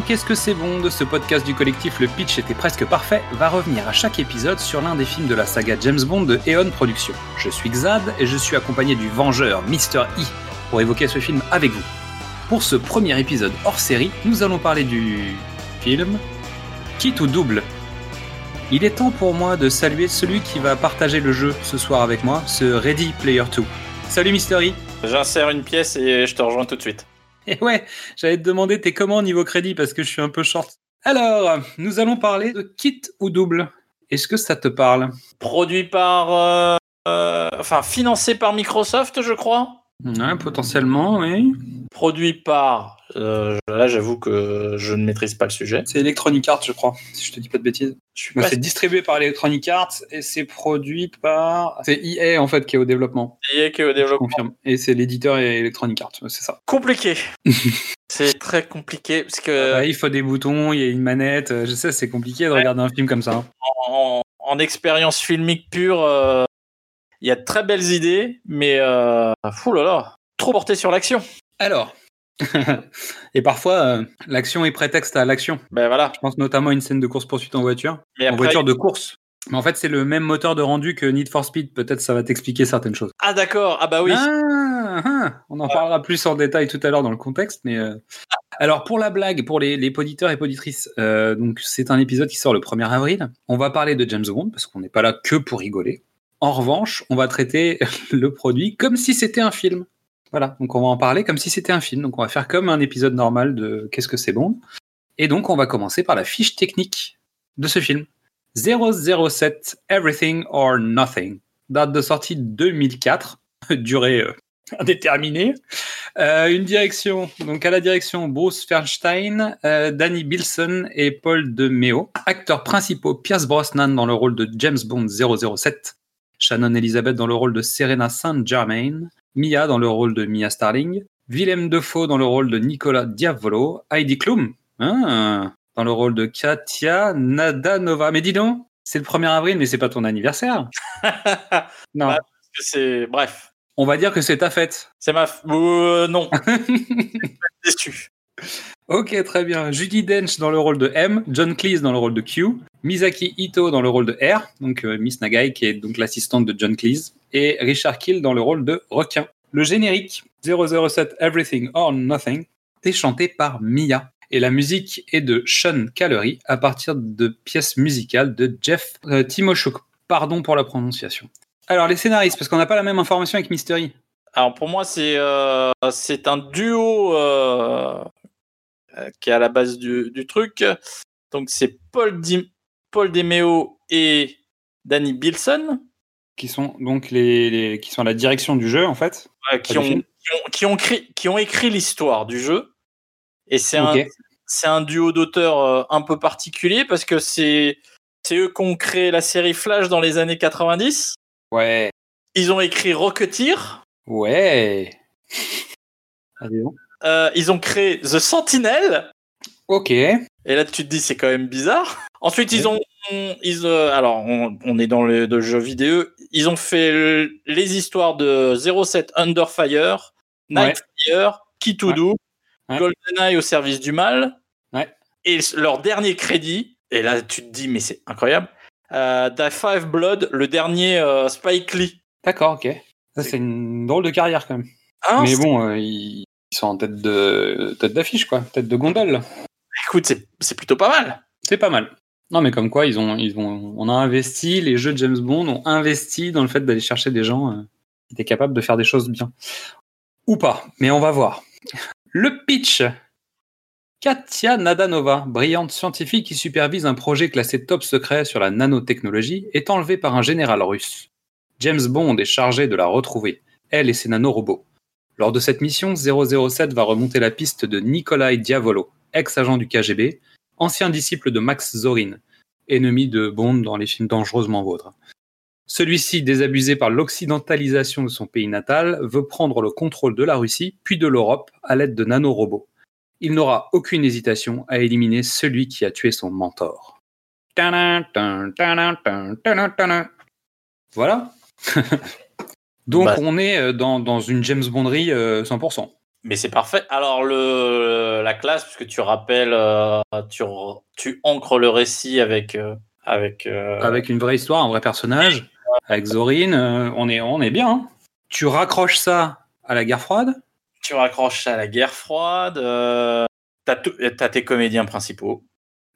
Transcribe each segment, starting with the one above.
Qu'est-ce que c'est bon de ce podcast du collectif Le Pitch était presque parfait va revenir à chaque épisode sur l'un des films de la saga James Bond de Eon Productions. Je suis Xad et je suis accompagné du Vengeur Mr. E pour évoquer ce film avec vous. Pour ce premier épisode hors série, nous allons parler du film Kit ou double. Il est temps pour moi de saluer celui qui va partager le jeu ce soir avec moi, ce Ready Player 2. Salut Mr. E J'insère une pièce et je te rejoins tout de suite. Et ouais, j'allais te demander t'es comment niveau crédit? Parce que je suis un peu short. Alors, nous allons parler de kit ou double. Est-ce que ça te parle? Produit par. euh, euh, enfin, financé par Microsoft, je crois? Ouais, potentiellement, oui. Produit par. euh, là, j'avoue que je ne maîtrise pas le sujet. C'est Electronic Arts, je crois, si je te dis pas de bêtises. Je Bah, c'est distribué par Electronic Arts et c'est produit par. C'est EA en fait qui est au développement. sûr que au Je développement. confirme. Et c'est l'éditeur et Electronic Arts, c'est ça. Compliqué. c'est très compliqué parce que Ouais, il faut des boutons, il y a une manette. euh, Je sais, c'est compliqué de Ouais. regarder un film comme ça. hein. en, en expérience filmique pure, euh, il y a de très belles idées, mais euh, fou là là, trop porté sur l'action. Alors. et parfois, euh, l'action est prétexte à l'action. Ben voilà. Je pense notamment à une scène de course-poursuite en voiture. Mais en voiture de course. Mais en fait, c'est le même moteur de rendu que Need for Speed. Peut-être ça va t'expliquer certaines choses. ah d'accord. Ah bah oui. Ah, ah, on en parlera plus en détail tout à l'heure dans le contexte. Mais euh, alors pour la blague, pour les, les poditeurs et poditrices, euh, donc c'est un épisode qui sort le 1er avril. On va parler de James Bond parce qu'on n'est pas là que pour rigoler. En revanche, on va traiter le produit comme si c'était un film. Voilà, donc on va en parler comme si c'était un film. Donc on va faire comme un épisode normal de Qu'est-ce que c'est Bond. Et donc on va commencer par la fiche technique de ce film. 007 Everything or Nothing. Date de sortie 2004, durée euh, indéterminée. Euh, une direction, donc à la direction Bruce Fernstein, euh, Danny Bilson et Paul de Meo. Acteurs principaux Pierce Brosnan dans le rôle de James Bond 007, Shannon Elizabeth dans le rôle de Serena Saint Germain, Mia dans le rôle de Mia Starling, Willem Dafoe dans le rôle de Nicolas Diavolo, Heidi Klum hein, dans le rôle de Katia Nadanova. Mais dis donc, c'est le 1er avril, mais c'est pas ton anniversaire. Non, Bah. c'est bref. on va dire que c'est ta fête. C'est ma f- euh, non. Déçu. Ok, très bien. Judy Dench dans le rôle de M, John Cleese dans le rôle de Q, Misaki Ito dans le rôle de R, donc euh, Miss Nagai qui est donc l'assistante de John Cleese, et Richard Kill dans le rôle de requin. Le générique 007 Everything or Nothing est chanté par Mia. Et la musique est de Sean Callery à partir de pièces musicales de Jeff euh, Timoshuk. Pardon pour la prononciation. Alors les scénaristes, parce qu'on n'a pas la même information avec Mystery. Alors pour moi, c'est euh, c'est un duo qui est à la base du, du truc. Donc c'est Paul, Di- Paul Demeo et Danny Bilson qui sont donc les, les- qui sont à la direction du jeu en fait. euh, qui, ont, qui, ont, qui, ont qui ont écrit l'histoire du jeu. Et c'est un, Ok. c'est un duo d'auteurs euh, un peu particulier parce que c'est c'est eux qui ont créé la série Flash dans les années 90. Ouais. Ils ont écrit Rocketeer. Ouais. Donc. Euh, ils ont créé The Sentinel. Ok. Et là, tu te dis, c'est quand même bizarre. Ensuite, ils ont. Ils, euh, alors, on, on est dans le, le jeu vidéo. Ils ont fait le- les histoires de 07 Under Fire, Nightfire, Kitudu, Ouais. GoldenEye au service du mal. Ouais. Et leur dernier crédit, et là, tu te dis, mais c'est incroyable. Euh, The Five Blood, le dernier euh, Spike Lee. D'accord, ok. Ça, c'est une drôle de carrière quand même. Hein, Mais bon, euh, ils ils sont en tête de tête d'affiche, quoi. Tête de gondole. écoute, c'est c'est plutôt pas mal. C'est pas mal. Non, mais comme quoi, ils ont, ils ont, on a investi, les jeux de James Bond ont investi dans le fait d'aller chercher des gens euh, qui étaient capables de faire des choses bien. Ou pas, mais on va voir. Le pitch. Katia Nadanova, brillante scientifique qui supervise un projet classé top secret sur la nanotechnologie, est enlevée par un général russe. James Bond est chargé de la retrouver, elle et ses nanorobots. Lors de cette mission, 007 va remonter la piste de Nikolai Diavolo, ex-agent du KGB, ancien disciple de Max Zorin, ennemi de Bond dans les films dangereusement vôtres. Celui-ci, désabusé par l'occidentalisation de son pays natal, veut prendre le contrôle de la Russie puis de l'Europe à l'aide de nanorobots. Il n'aura aucune hésitation à éliminer celui qui a tué son mentor. Voilà. Donc Bah. on est euh, dans, dans une James Bonderie euh, 100%. Mais c'est parfait. Alors, le, la classe, puisque tu rappelles, euh, tu, tu ancres le récit avec. euh, avec, euh, Avec une vraie histoire, un vrai personnage, avec Zorin, euh, on, est, on est bien. hein. Tu raccroches ça à la guerre froide? Tu raccroches ça à la guerre froide. Euh, t'as tes comédiens principaux.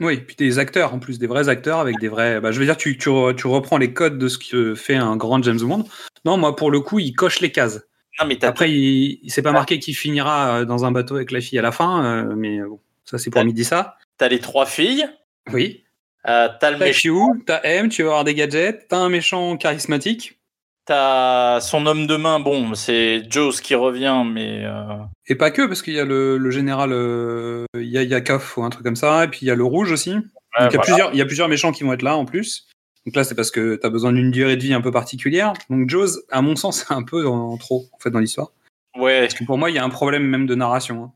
Oui, puis des acteurs, en plus des vrais acteurs avec des vrais. Bah, je veux dire, tu, tu, re- tu reprends les codes de ce que fait un grand James Bond. Non, moi, pour le coup, il coche les cases. Non, mais t'as Après, il, il s'est pas marqué qu'il finira euh, dans un bateau avec la fille à la fin, euh, mais bon, ça, c'est pour midi ça. t'as les trois filles. Oui. Euh, t'as le T'as méchant. T'as M, tu vas avoir des gadgets, t'as un méchant charismatique. T'as son homme de main. Bon, c'est Jaws qui revient, mais. euh, Et pas que, parce qu'il y a le, le général euh, Ya- Yakov ou un truc comme ça, et puis il y a le rouge aussi. Donc, il, y a voilà. plusieurs, il y a plusieurs méchants qui vont être là en plus. Donc là, c'est parce que tu as besoin d'une durée de vie un peu particulière. Donc Jaws, à mon sens, c'est un peu en trop en fait dans l'histoire. Ouais. Parce que pour moi, il y a un problème même de narration. hein.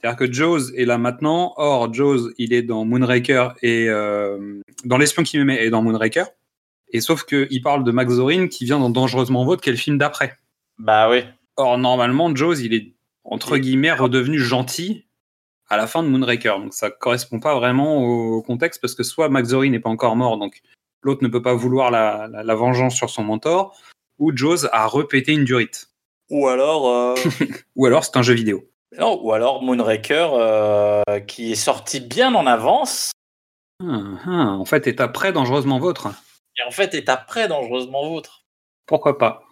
C'est-à-dire que Jaws est là maintenant. Or, Jaws, il est dans Moonraker et euh, dans L'espion qui m'aimait et dans Moonraker. Et sauf qu'il parle de Max Zorin qui vient dans Dangereusement Vôtre, qui est le film d'après. Bah oui. Or, normalement, Jaws, il est entre guillemets redevenu gentil à la fin de Moonraker. Donc, ça correspond pas vraiment au contexte parce que soit Max Zorin n'est pas encore mort, donc l'autre ne peut pas vouloir la, la- la vengeance sur son mentor, ou Jaws a repété une durite. Ou alors. euh, Ou alors, c'est un jeu vidéo. non, ou alors Moonraker euh, qui est sorti bien en avance. Ah, ah, en fait, est après Dangereusement Vôtre. Et en fait, est après Dangereusement Vôtre. Pourquoi pas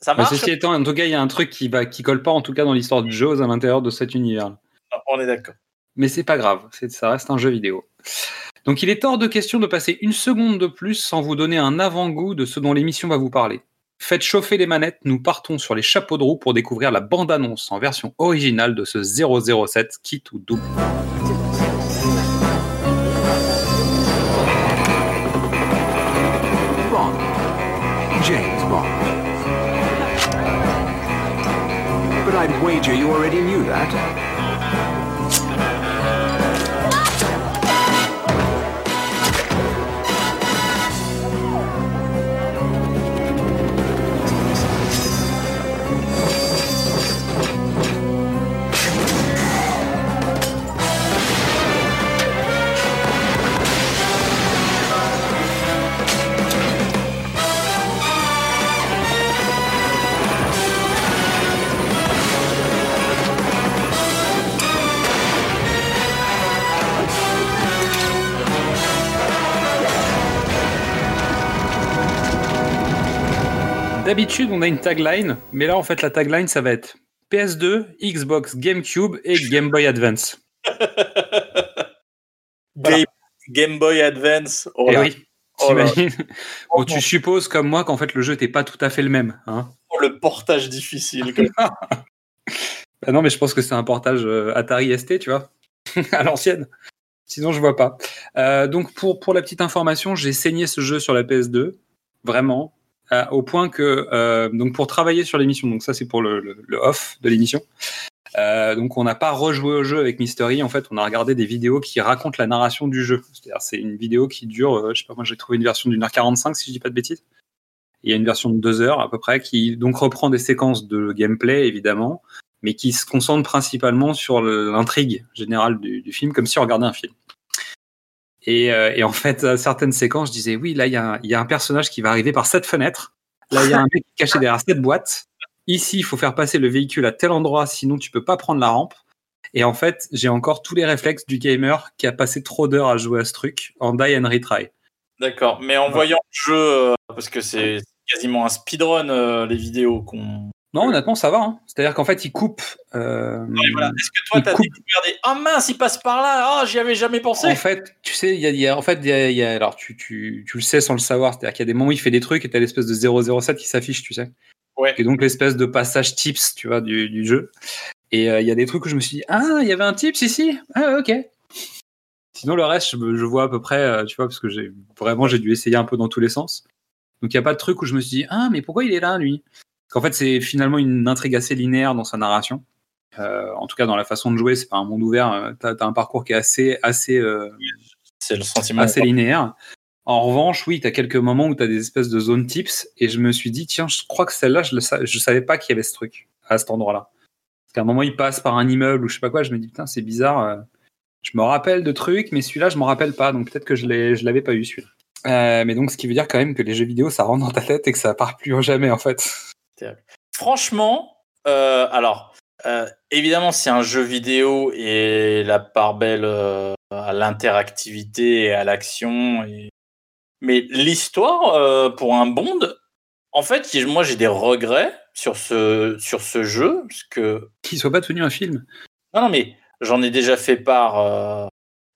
Ça Mais marche Ceci étant, en tout cas, il y a un truc qui, va, qui colle pas, en tout cas, dans l'histoire de Jaws à l'intérieur de cet univers. On est d'accord. Mais c'est pas grave, c'est- ça reste un jeu vidéo. Donc il est hors de question de passer une seconde de plus sans vous donner un avant-goût de ce dont l'émission va vous parler. Faites chauffer les manettes, nous partons sur les chapeaux de roue pour découvrir la bande-annonce en version originale de ce 007 kit ou double. Wager you already knew that. D'habitude, on a une tagline, mais là, en fait, la tagline, ça va être PS2, Xbox, GameCube et Game Boy Advance. Voilà. Game, Game Boy Advance. Oh Et là. oui, Oh Bon, tu supposes comme moi qu'en fait, le jeu n'était pas tout à fait le même. Hein Oh, le portage difficile. Bah non, mais je pense que c'est un portage euh, Atari ST, tu vois, à l'ancienne. Sinon, je vois pas. Euh, donc, pour, pour la petite information, j'ai saigné ce jeu sur la PS2, vraiment, euh, au point que, euh, donc pour travailler sur l'émission, donc ça c'est pour le, le- le off de l'émission, euh, donc on n'a pas rejoué au jeu avec Mystery, en fait, on a regardé des vidéos qui racontent la narration du jeu. C'est-à-dire, c'est une vidéo qui dure, euh, je sais pas, moi j'ai trouvé une version d'une heure 45, si je dis pas de bêtises. Il y a une version de deux heures à peu près qui donc reprend des séquences de gameplay évidemment, mais qui se concentre principalement sur l'intrigue générale du, du film, comme si on regardait un film. Et, euh, et en fait, à certaines séquences, je disais oui, là il y, a un- il y a un personnage qui va arriver par cette fenêtre. Là il y a un mec caché derrière cette boîte. Ici, il faut faire passer le véhicule à tel endroit, sinon tu peux pas prendre la rampe. Et en fait, j'ai encore tous les réflexes du gamer qui a passé trop d'heures à jouer à ce truc en die and retry. D'accord. Mais en voyant le jeu, euh, parce que c'est quasiment un speedrun, euh, les vidéos qu'on. Non, honnêtement, ça va. hein. C'est-à-dire qu'en fait, il coupe. euh, voilà. Est-ce que toi, t'as coupe. découvert des. Ah mince, il passe par là. Ah, j'y avais jamais pensé. En fait, sais, il y a, il y a- en fait, y a, y a- alors tu, tu, tu le sais sans le savoir, c'est-à-dire qu'il y a des moments où il fait des trucs et t'as l'espèce de 007 qui s'affiche, tu sais. Ouais. Et donc l'espèce de passage tips, tu vois, du, du jeu. Et euh, il y a des trucs où je me suis dit, ah, il y avait un tips ici? Ah, ok. Sinon, le reste, je, je vois à peu près, euh, tu vois, parce que j'ai vraiment, j'ai dû essayer un peu dans tous les sens. Donc il n'y a pas de truc où je me suis dit, ah, mais pourquoi il est là, lui? Parce qu'en fait, c'est finalement une intrigue assez linéaire dans sa narration. Euh, en tout cas, dans la façon de jouer, c'est pas un monde ouvert. T'as as un parcours qui est assez, assez, C'est le sentiment. assez linéaire. En revanche, oui, tu as quelques moments où tu as des espèces de zones tips, et je me suis dit, tiens, je crois que celle-là, je ne savais pas qu'il y avait ce truc à cet endroit-là. qu'à un moment, il passe par un immeuble ou je sais pas quoi, je me dis, putain, c'est bizarre. euh, Je me rappelle de trucs, mais celui-là, je m'en rappelle pas. Donc peut-être que je l'ai- je l'avais pas eu, celui-là. Euh, mais donc, ce qui veut dire quand même que les jeux vidéo, ça rentre dans ta tête et que ça part plus jamais, en fait. Franchement, euh, alors, euh, évidemment, c'est un jeu vidéo et la part belle à l'interactivité et à l'action. Et... Mais l'histoire, euh, pour un Bond, en fait, moi, j'ai des regrets sur ce, sur ce jeu. Parce que... Qu'il soit pas devenu un film. Non, non, mais j'en ai déjà fait part. euh,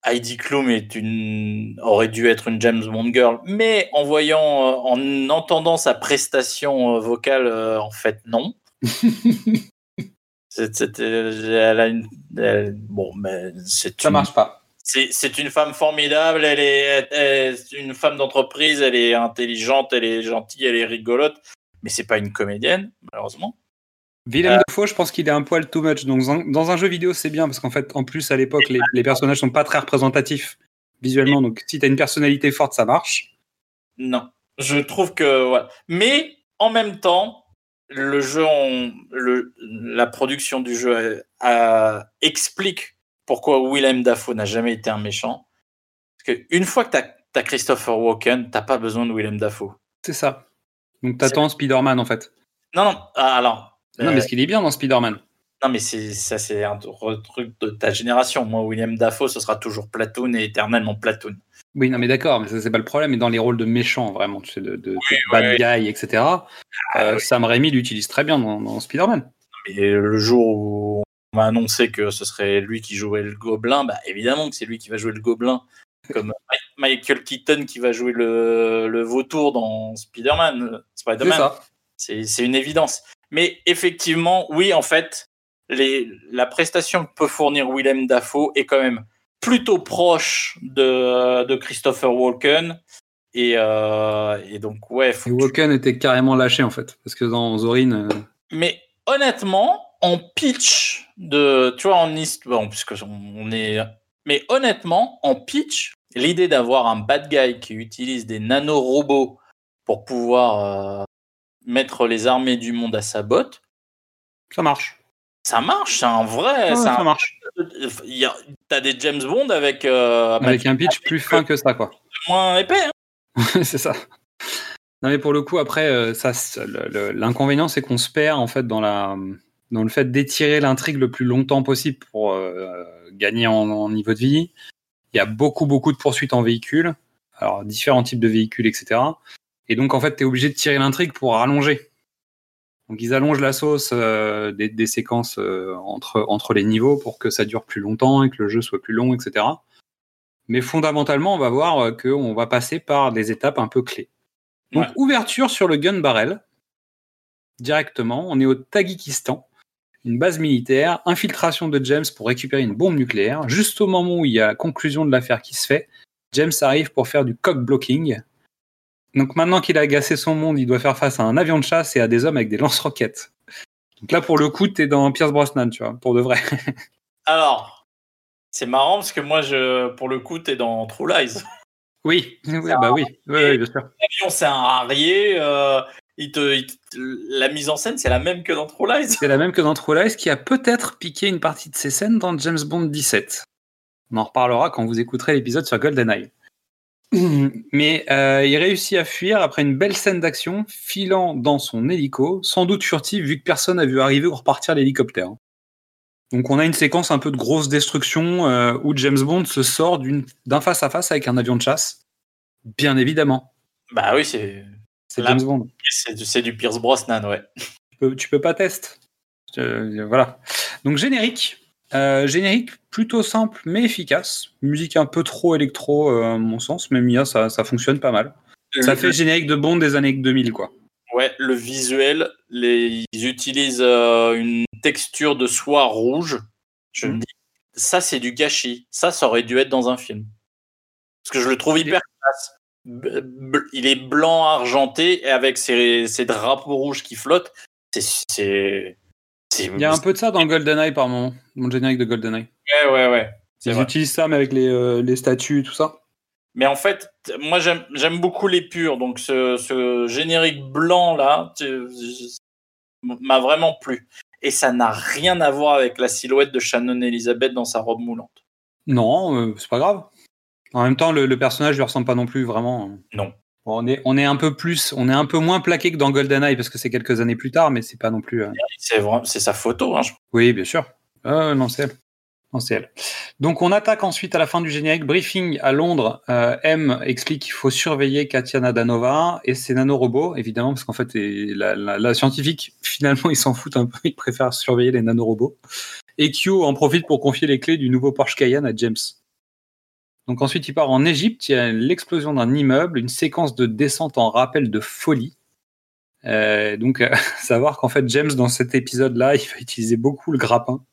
Heidi Klum est une, aurait dû être une James Bond girl, mais en voyant, euh, en entendant sa prestation euh, vocale, euh, en fait, non. C'est- C'était, elle a une, elle- bon, mais c'est Ça une, marche pas. C'est, une femme formidable. Elle est, elle- une femme d'entreprise. Elle est intelligente, elle est gentille, elle est rigolote. Mais c'est pas une comédienne, malheureusement. Willem Dafoe, je pense qu'il est un poil too much. Donc, dans un, jeu vidéo, c'est bien parce qu'en fait, en plus, à l'époque, les, les personnages sont pas très représentatifs visuellement. Donc, si t'as une personnalité forte, ça marche. Non, je trouve que voilà. Mais en même temps, le jeu, le, la production du jeu euh, euh, explique pourquoi Willem Dafoe n'a jamais été un méchant. Parce que une fois que t'as as Christopher Walken, t'as pas besoin de Willem Dafoe. C'est ça. Donc, t'attends Spider-Man, en fait. Non, non. ah, alors. Non, euh, mais ce qu'il est bien dans Spider-Man. non, mais ça, c'est un tr- truc de ta génération. Moi, Willem Dafoe, ce sera toujours Platoon et éternellement Platoon. Oui, non, mais d'accord, mais ça, c'est pas le problème. Mais dans les rôles de méchants, vraiment, tu sais, de, de, de bad guy, etc., euh, Sam Raimi l'utilise très bien dans, dans Spider-Man. Et le jour où on m'a annoncé que ce serait lui qui jouait le gobelin, bah évidemment que c'est lui qui va jouer le gobelin. Comme Michael Keaton qui va jouer le, le vautour dans Spider-Man. euh, C'est ça. C'est une évidence. Mais effectivement, oui, en fait, les, la prestation que peut fournir Willem Dafoe est quand même plutôt proche de, de Christopher Walken. Et, euh, et donc, ouais, faut Et que tu- Walken était carrément lâché, en fait. Parce que dans Zorin, euh, Mais honnêtement, en pitch de, tu vois, en histoire, bon, puisque on est, mais honnêtement, en pitch, l'idée d'avoir un bad guy qui utilise des nanorobots pour pouvoir euh, mettre les armées du monde à sa botte, ça marche. ça marche, c'est un vrai, Ouais, ça un- marche. il y a- t'as des James Bond avec, euh, Avec un pitch plus fin que ça, quoi. moins épais. hein. c'est ça. Non, mais pour le coup, après, euh, ça, l'inconvénient, c'est qu'on se perd en fait dans la, dans le fait d'étirer l'intrigue le plus longtemps possible pour euh, gagner en, en niveau de vie. Il y a beaucoup, beaucoup de poursuites en véhicule, alors différents types de véhicules, etc. Et donc, en fait, tu es obligé de tirer l'intrigue pour rallonger. Donc, ils allongent la sauce euh, des, des séquences euh, entre, entre les niveaux pour que ça dure plus longtemps et que le jeu soit plus long, etc. Mais fondamentalement, on va voir euh, qu'on va passer par des étapes un peu clés. Donc, Ouais. ouverture sur le gun barrel. Directement, on est au Tagikistan, une base militaire, infiltration de James pour récupérer une bombe nucléaire. Juste au moment où il y a la conclusion de l'affaire qui se fait, James arrive pour faire du cock blocking. Donc maintenant qu'il a agacé son monde, il doit faire face à un avion de chasse et à des hommes avec des lance-roquettes. Donc là, pour le coup, t'es dans Pierce Brosnan, tu vois, pour de vrai. Alors, c'est marrant parce que moi, je, pour le coup, t'es dans True Lies. Oui, oui bah oui, oui, oui, bien sûr. L'avion, c'est un Harrier. euh, il te, il te- la mise en scène, c'est la même que dans True Lies. C'est la même que dans True Lies, qui a peut-être piqué une partie de ses scènes dans James Bond 17. On en reparlera quand vous écouterez l'épisode sur GoldenEye. Mais euh, il réussit à fuir après une belle scène d'action, filant dans son hélico, sans doute furtif vu que personne n'a vu arriver ou repartir l'hélicoptère. Donc on a une séquence un peu de grosse destruction euh, où James Bond se sort d'un face-à-face avec un avion de chasse. Bien évidemment, Bah oui, c'est, c'est Là- James Bond. c'est, du- Pierce Brosnan, ouais. tu peux, tu peux pas tester. Euh, voilà. Donc générique. Euh, générique plutôt simple mais efficace. Musique un peu trop électro euh, à mon sens, mais Mia ça, ça fonctionne pas mal. Ça fait générique de Bond des années 2000 quoi. Ouais, le visuel, les, ils utilisent euh, une texture de soie rouge. Je me Mhm. dis, ça c'est du gâchis. Ça, ça aurait dû être dans un film. Parce que je le trouve hyper classe. Il est blanc argenté et avec ses, ses drapeaux rouges qui flottent. C'est, Il y a un peu de ça dans GoldenEye par moment, dans le générique de GoldenEye. Ouais, ouais, ouais. Ils vrai. utilisent ça mais avec les, euh, les statues et tout ça. Mais en fait, moi j'aime beaucoup les purs, donc ce, ce générique blanc là m'a vraiment plu. et ça n'a rien à voir avec la silhouette de Shannon Elizabeth dans sa robe moulante. Non, euh, c'est pas grave. En même temps, le, le personnage lui ressemble pas non plus vraiment. Non. Bon, on est, on est un peu plus, on est un peu moins plaqué que dans GoldenEye parce que c'est quelques années plus tard, mais c'est pas non plus. euh, C'est vraiment, c'est sa photo. Hein, je- Oui, bien sûr. Euh, non, c'est elle. Non, c'est elle. Donc, on attaque ensuite à la fin du générique. Briefing à Londres. Euh, M explique qu'il faut surveiller Katia Nadanova et ses nanorobots, évidemment, parce qu'en fait, et la, la- la scientifique, finalement, ils s'en foutent un peu. Ils préfèrent surveiller les nanorobots. Et Q en profite pour confier les clés du nouveau Porsche Cayenne à James. Donc, ensuite, il part en Égypte. Il y a l'explosion d'un immeuble, une séquence de descente en rappel de folie. Euh, donc, euh, savoir qu'en fait, James, dans cet épisode-là, il va utiliser beaucoup le grappin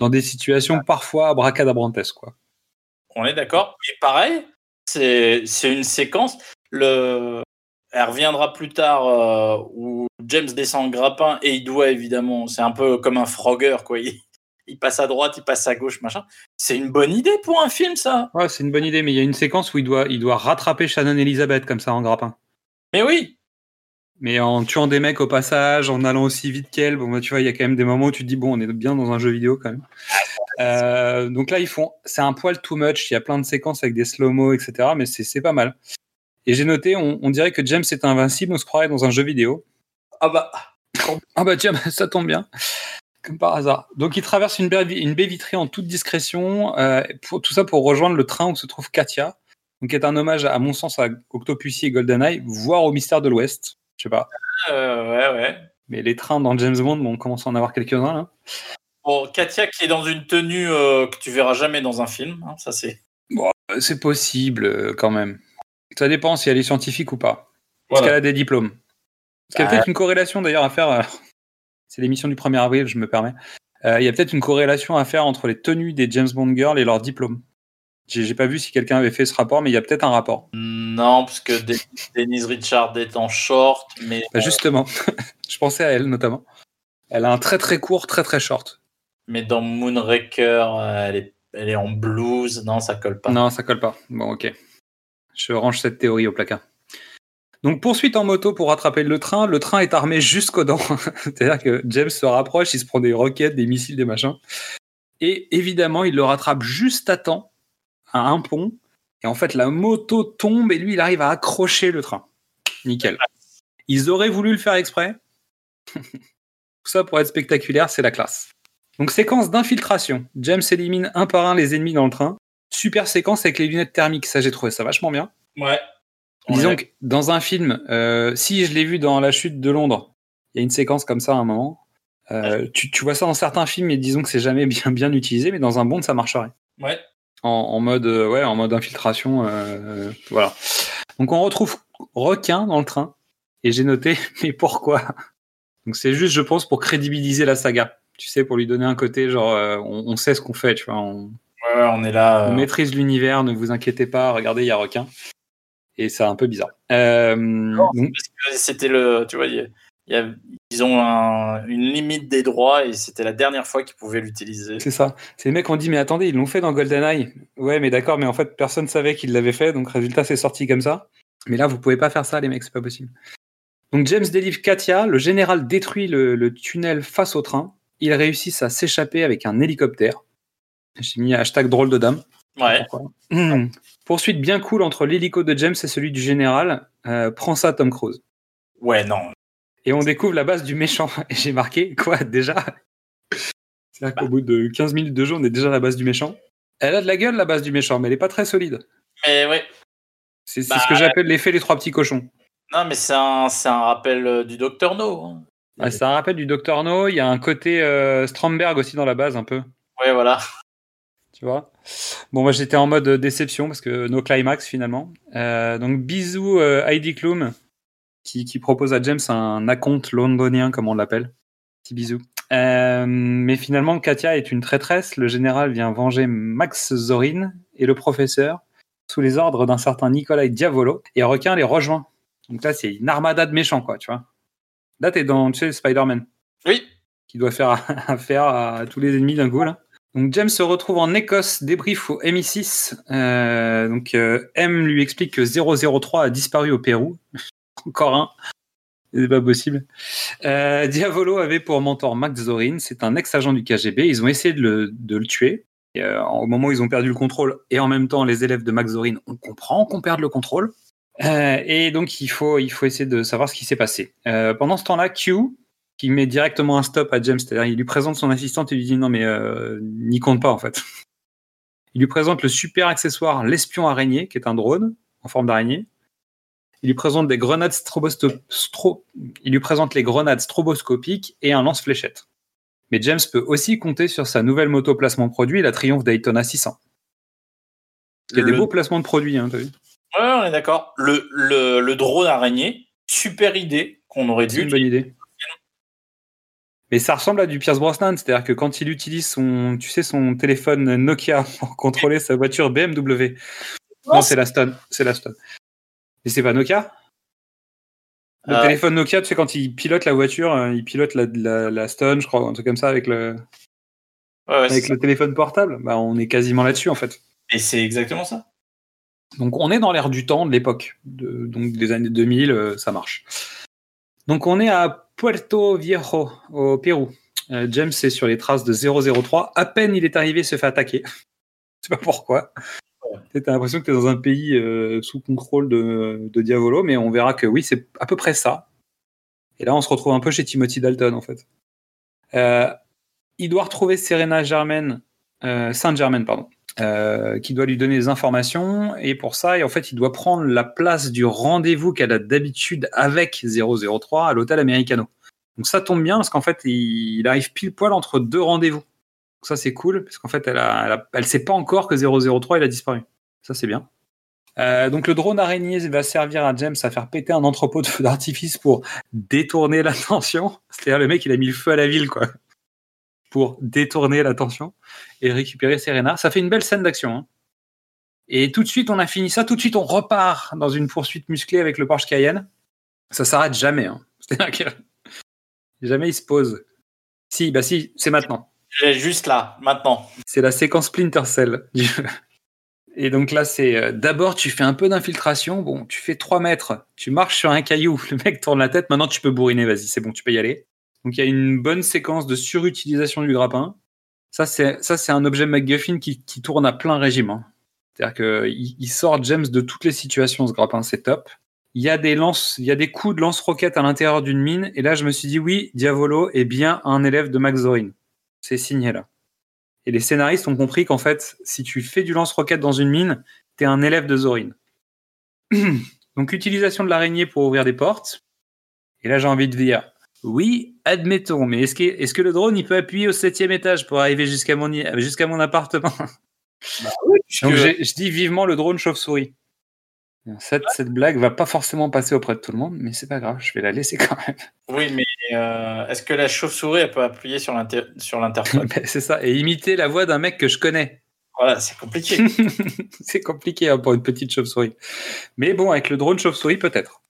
dans des situations parfois abracadabrantesques, quoi. On est d'accord. Et pareil, c'est c'est une séquence. Le... Elle reviendra plus tard euh, où James descend en grappin et il doit évidemment. C'est un peu comme un Frogger, quoi. Il, il passe à droite, il passe à gauche, machin. C'est une bonne idée pour un film, ça. Ouais, c'est une bonne idée, mais il y a une séquence où il doit, il doit rattraper Shannon Elizabeth comme ça en grappin. Mais oui, Mais en tuant des mecs au passage, en allant aussi vite qu'elle, bon, bah, tu vois, il y a quand même des moments où tu te dis, bon, on est bien dans un jeu vidéo quand même. Euh, donc là, ils font, c'est un poil too much, il y a plein de séquences avec des slow-mo, etc., mais c'est c'est pas mal. Et j'ai noté, on, on dirait que James est invincible, on se croirait dans un jeu vidéo. ah bah, Ah bah tiens, ça tombe bien. Comme par hasard. Donc il traverse une baie, une baie vitrée en toute discrétion, euh, pour, tout ça pour rejoindre le train où se trouve Katia, donc qui est un hommage à mon sens à Octopussy et GoldenEye, voire au mystère de l'Ouest. Je sais pas. euh, ouais, ouais. Mais les trains dans James Bond, bon, on commence à en avoir quelques-uns là. Bon, Katia qui est dans une tenue euh, que tu verras jamais dans un film, hein, ça c'est. Euh, C'est possible quand même. Ça dépend si elle est scientifique ou pas. Est-ce Voilà. qu'elle a des diplômes Parce qu'il y a Bah. peut-être une corrélation d'ailleurs à faire. C'est l'émission du 1er avril, je me permets. Euh, Il y a peut-être une corrélation à faire entre les tenues des James Bond girls et leurs diplômes. J'ai pas vu si quelqu'un avait fait ce rapport, mais il y a peut-être un rapport. Non, parce que Den- Denise Richard est en short, mais Bah, justement, je pensais à elle notamment. Elle a un très très court, très très short. mais dans Moonraker, euh, elle est, elle est en blues. Non, ça colle pas. Non, ça colle pas. Bon, ok. Je range cette théorie au placard. Donc, poursuite en moto pour rattraper le train. Le train est armé jusqu'aux dents. C'est-à-dire que James se rapproche, il se prend des roquettes, des missiles, des machins. Et évidemment, il le rattrape juste à temps, à un pont. Et en fait, la moto tombe et lui, il arrive à accrocher le train. Nickel. Ils auraient voulu le faire exprès. Tout ça pour être spectaculaire, c'est la classe. Donc, séquence d'infiltration. James élimine un par un les ennemis dans le train. Super séquence avec les lunettes thermiques, ça j'ai trouvé ça vachement bien. Ouais. On Disons que dans un film, euh, si je l'ai vu dans La chute de Londres, il y a une séquence comme ça à un moment. Euh, tu, tu vois ça dans certains films et disons que c'est jamais bien bien utilisé, mais dans un Bond ça marcherait. Ouais. En, en mode euh, ouais, en mode infiltration, euh, voilà. Donc on retrouve requin dans le train et j'ai noté mais pourquoi? Donc c'est juste je pense pour crédibiliser la saga. Tu sais pour lui donner un côté genre euh, on, on sait ce qu'on fait, tu vois. On, Ouais, on est là. on euh, maîtrise l'univers, ne vous inquiétez pas, regardez, il y a requin. Et c'est un peu bizarre. Euh, donc, parce que C'était le. Tu vois, il y a- ils ont un- une limite des droits et c'était la dernière fois qu'ils pouvaient l'utiliser. c'est ça. C'est les mecs qui ont dit, mais attendez, ils l'ont fait dans GoldenEye. Ouais, mais d'accord, mais en fait, personne savait qu'ils l'avaient fait, donc résultat, c'est sorti comme ça. Mais là, vous pouvez pas faire ça, les mecs, c'est pas possible. Donc James délivre Katia, le général détruit le, le tunnel face au train. Ils réussissent à s'échapper avec un hélicoptère. J'ai mis hashtag drôle de dame. Ouais. Hmm. Poursuite bien cool entre l'hélico de James et celui du général. Euh, prends ça, Tom Cruise. Ouais, non. Et on découvre la base du méchant. Et j'ai marqué, quoi, déjà? C'est-à-dire qu'au bout de 15 minutes de jeu, on est déjà à la base du méchant. Elle a de la gueule, la base du méchant, mais elle est pas très solide. Mais ouais. C'est c'est Bah, ce que j'appelle l'effet les trois petits cochons. Non, mais c'est un, c'est un rappel euh, du Docteur No. hein. Ah, ça rappelle du Dr No, il y a un côté euh, Stromberg aussi dans la base, un peu. Ouais, voilà. Tu vois Bon, moi j'étais en mode déception parce que no climax finalement. Euh, donc bisous euh, Heidi Klum qui, qui propose à James un acompte londonien comme on l'appelle. Petit bisou. Euh, mais finalement Katia est une traîtresse. Le général vient venger Max Zorin et le professeur sous les ordres d'un certain Nikolai Diavolo et requin les rejoint. Donc là c'est une armada de méchants quoi, tu vois. Là t'es dans tu sais, Spider-Man Oui. qui doit faire affaire à tous les ennemis d'un coup là. Donc James se retrouve en Écosse, débrief au MI6. Euh, donc euh, M lui explique que 003 a disparu au Pérou. Encore un. C'est pas possible. Euh, Diavolo avait pour mentor Max Zorin. C'est un ex-agent du KGB. Ils ont essayé de le, de le tuer. Au moment où ils ont perdu le contrôle, et en même temps, les élèves de Max Zorin, on comprend qu'on perde le contrôle. Et donc, il faut, il faut essayer de savoir ce qui s'est passé. Pendant ce temps-là, Q, qui met directement un stop à James, c'est-à-dire il lui présente son assistante et lui dit non, mais euh, n'y compte pas en fait. Il lui présente le super accessoire, l'espion araignée, qui est un drone en forme d'araignée. Il lui présente des grenades strobosto- stro- il lui présente les grenades stroboscopiques et un lance-fléchette. Mais James peut aussi compter sur sa nouvelle moto placement produit, la Triumph Daytona 600. Il y a des beaux placements de produits, hein, t'as vu Ouais, on est d'accord. Le, le, le drone araignée, super idée qu'on aurait C'est dû. une bonne idée. Mais ça ressemble à du Pierce Brosnan, c'est-à-dire que quand il utilise son, tu sais, son téléphone Nokia pour contrôler sa voiture BMW. Non, c'est la Stone. C'est la Stone. Mais c'est pas Nokia? Le Euh. téléphone Nokia, tu sais, quand il pilote la voiture, euh, il pilote la, la, la Stone, je crois, un truc comme ça, avec le, Ouais, ouais, avec c'est le téléphone portable. Bah, on est quasiment là-dessus, en fait. Et c'est exactement ça. Donc on est dans l'air du temps, de l'époque, de- donc des années 2000, euh, ça marche. Donc on est à Puerto Viejo, au Pérou. Euh, James est sur les traces de 003. À peine il est arrivé, il se fait attaquer. Je sais pas pourquoi. T'as l'impression que tu es dans un pays euh, sous contrôle de, de Diavolo, mais on verra que oui, c'est à peu près ça. Et là, on se retrouve un peu chez Timothy Dalton, en fait. Euh, il doit retrouver Serena Germaine, euh, Saint-Germain, pardon, euh, qui doit lui donner des informations. Et pour ça, et en fait, il doit prendre la place du rendez-vous qu'elle a d'habitude avec 003 à l'hôtel Americano. Donc ça tombe bien parce qu'en fait, il, arrive pile poil entre deux rendez-vous. Donc ça, c'est cool parce qu'en fait, elle, elle, sait pas encore que 003 il a disparu. Ça, c'est bien. Euh, donc le drone araignée va servir à James à faire péter un entrepôt de feu d'artifice pour détourner l'attention. C'est-à-dire le mec, il a mis le feu à la ville, quoi, pour détourner l'attention et récupérer Serena. Ça fait une belle scène d'action. hein. Et tout de suite, on a fini ça. Tout de suite, on repart dans une poursuite musclée avec le Porsche Cayenne. Ça s'arrête jamais. hein. C'est-à-dire que jamais il se pose. Si, bah si, c'est maintenant. Juste là, maintenant. C'est la séquence Splinter Cell. Et donc là, c'est euh, d'abord, tu fais un peu d'infiltration. Bon, tu fais 3 mètres, tu marches sur un caillou, le mec tourne la tête. Maintenant, tu peux bourriner, vas-y, c'est bon, tu peux y aller. Donc il y a une bonne séquence de surutilisation du grappin. Ça, c'est ça, c'est un objet MacGuffin qui, qui tourne à plein régime. hein. C'est-à-dire qu'il il sort James de toutes les situations, ce grappin, c'est top. Il y a des lances, il y a des coups de lance-roquettes à l'intérieur d'une mine. Et là, je me suis dit, oui, Diavolo est bien un élève de Max Zorin. C'est signé là. Et les scénaristes ont compris qu'en fait, si tu fais du lance-roquette dans une mine, t'es un élève de Zorin. Donc, utilisation de l'araignée pour ouvrir des portes. Et là, j'ai envie de dire, oui, admettons, mais est-ce que, est-ce que le drone, il peut appuyer au septième étage pour arriver jusqu'à mon, mon appartement? Donc, j'ai- je dis vivement le drone chauve-souris. Cette, cette blague va pas forcément passer auprès de tout le monde, mais c'est pas grave, je vais la laisser quand même. Oui, mais euh, est-ce que la chauve-souris elle peut appuyer sur l'inter- sur l'interphone Ben, c'est ça, et imiter la voix d'un mec que je connais. Voilà, c'est compliqué. c'est compliqué hein, pour une petite chauve-souris. Mais bon, avec le drone chauve-souris, peut-être.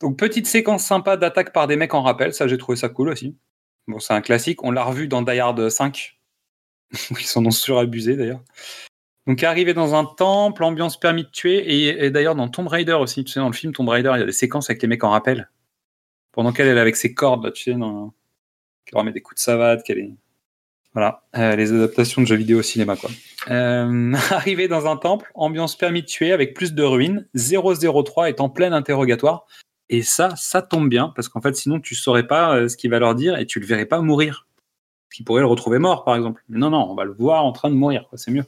Donc, petite séquence sympa d'attaque par des mecs en rappel, ça j'ai trouvé ça cool aussi. Bon, c'est un classique, on l'a revu dans Die Hard 5. Ils s'en ont surabusé d'ailleurs. Donc, arrivé dans un temple, ambiance permis de tuer, et, d'ailleurs dans Tomb Raider aussi, tu sais, dans le film Tomb Raider, il y a des séquences avec les mecs en rappel. Pendant qu'elle elle est avec ses cordes, là, tu sais, dans... qu'elle remet des coups de savate, qu'elle est. Voilà, euh, les adaptations de jeux vidéo au cinéma, quoi. Euh, arrivé dans un temple, ambiance permis de tuer avec plus de ruines, 003 est en plein interrogatoire. Et ça, ça tombe bien, parce qu'en fait, sinon, tu saurais pas euh, ce qu'il va leur dire et tu le verrais pas mourir. Qui pourrait le retrouver mort, par exemple. Mais non, non, on va le voir en train de mourir, c'est mieux.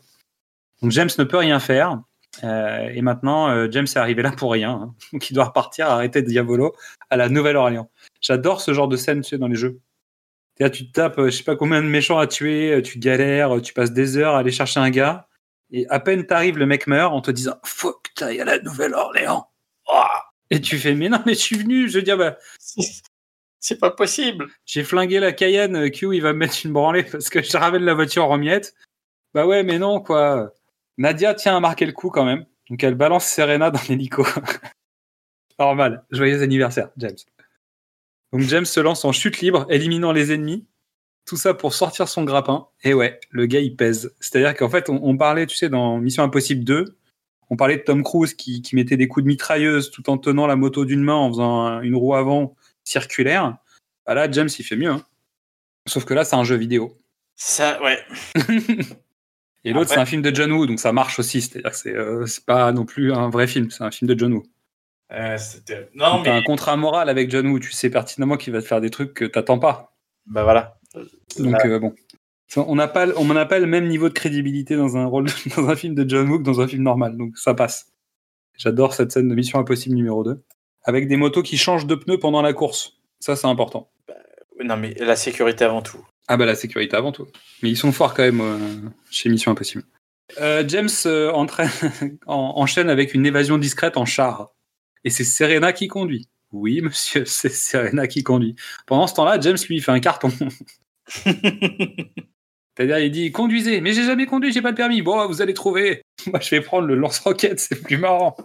Donc James ne peut rien faire. Euh, et maintenant, euh, James est arrivé là pour rien. hein. Donc il doit repartir, arrêter Diavolo à la Nouvelle-Orléans. J'adore ce genre de scène, tu sais, dans les jeux. Là, tu te tapes, je sais pas combien de méchants à tuer, tu galères, tu passes des heures à aller chercher un gars, et à peine t'arrives, le mec meurt en te disant Faut que t'ailles à la Nouvelle-Orléans. Ouah, Et tu fais Mais non, mais je suis venu, je veux dire, bah, c'est- c'est pas possible. j'ai flingué la Cayenne, euh, Q, il va me mettre une branlée parce que je ramène la voiture en miettes. Bah ouais, mais non, quoi. Nadia tient à marquer le coup quand même. Donc elle balance Serena dans l'hélico. Normal. Joyeux anniversaire, James. Donc James se lance en chute libre, éliminant les ennemis. Tout ça pour sortir son grappin. Et ouais, le gars, il pèse. C'est-à-dire qu'en fait, on, on parlait, tu sais, dans Mission Impossible 2, On parlait de Tom Cruise qui, qui mettait des coups de mitrailleuse tout en tenant la moto d'une main en faisant un- une roue avant circulaire. Bah là, James, il fait mieux. hein. Sauf que là, c'est un jeu vidéo. Ça, ouais. Et l'autre, c'est un film de John Woo, donc ça marche aussi. C'est-à-dire que c'est euh, c'est pas non plus un vrai film, c'est un film de John Woo. Euh, c'était- non, Donc, mais un contrat moral avec John Woo, tu sais pertinemment qu'il va te faire des trucs que t'attends pas. bah voilà. Donc euh, bon. On n'a pas, on n'a pas le même niveau de crédibilité dans un rôle, dans un film de John Woo que dans un film normal, donc ça passe. J'adore cette scène de Mission Impossible numéro 2. Avec des motos qui changent de pneus pendant la course. Ça, c'est important. Non, mais la sécurité avant tout. Ah bah la sécurité avant tout. Mais ils sont forts quand même euh, chez Mission Impossible. Euh, James euh, entraîne- en- enchaîne avec une évasion discrète en char. Et c'est Serena qui conduit. Oui, monsieur, c'est Serena qui conduit. Pendant ce temps-là, James lui fait un carton. C'est-à-dire, il dit conduisez, mais j'ai jamais conduit, j'ai pas de permis. Bon, vous allez trouver. Moi, je vais prendre le lance-roquette, c'est plus marrant.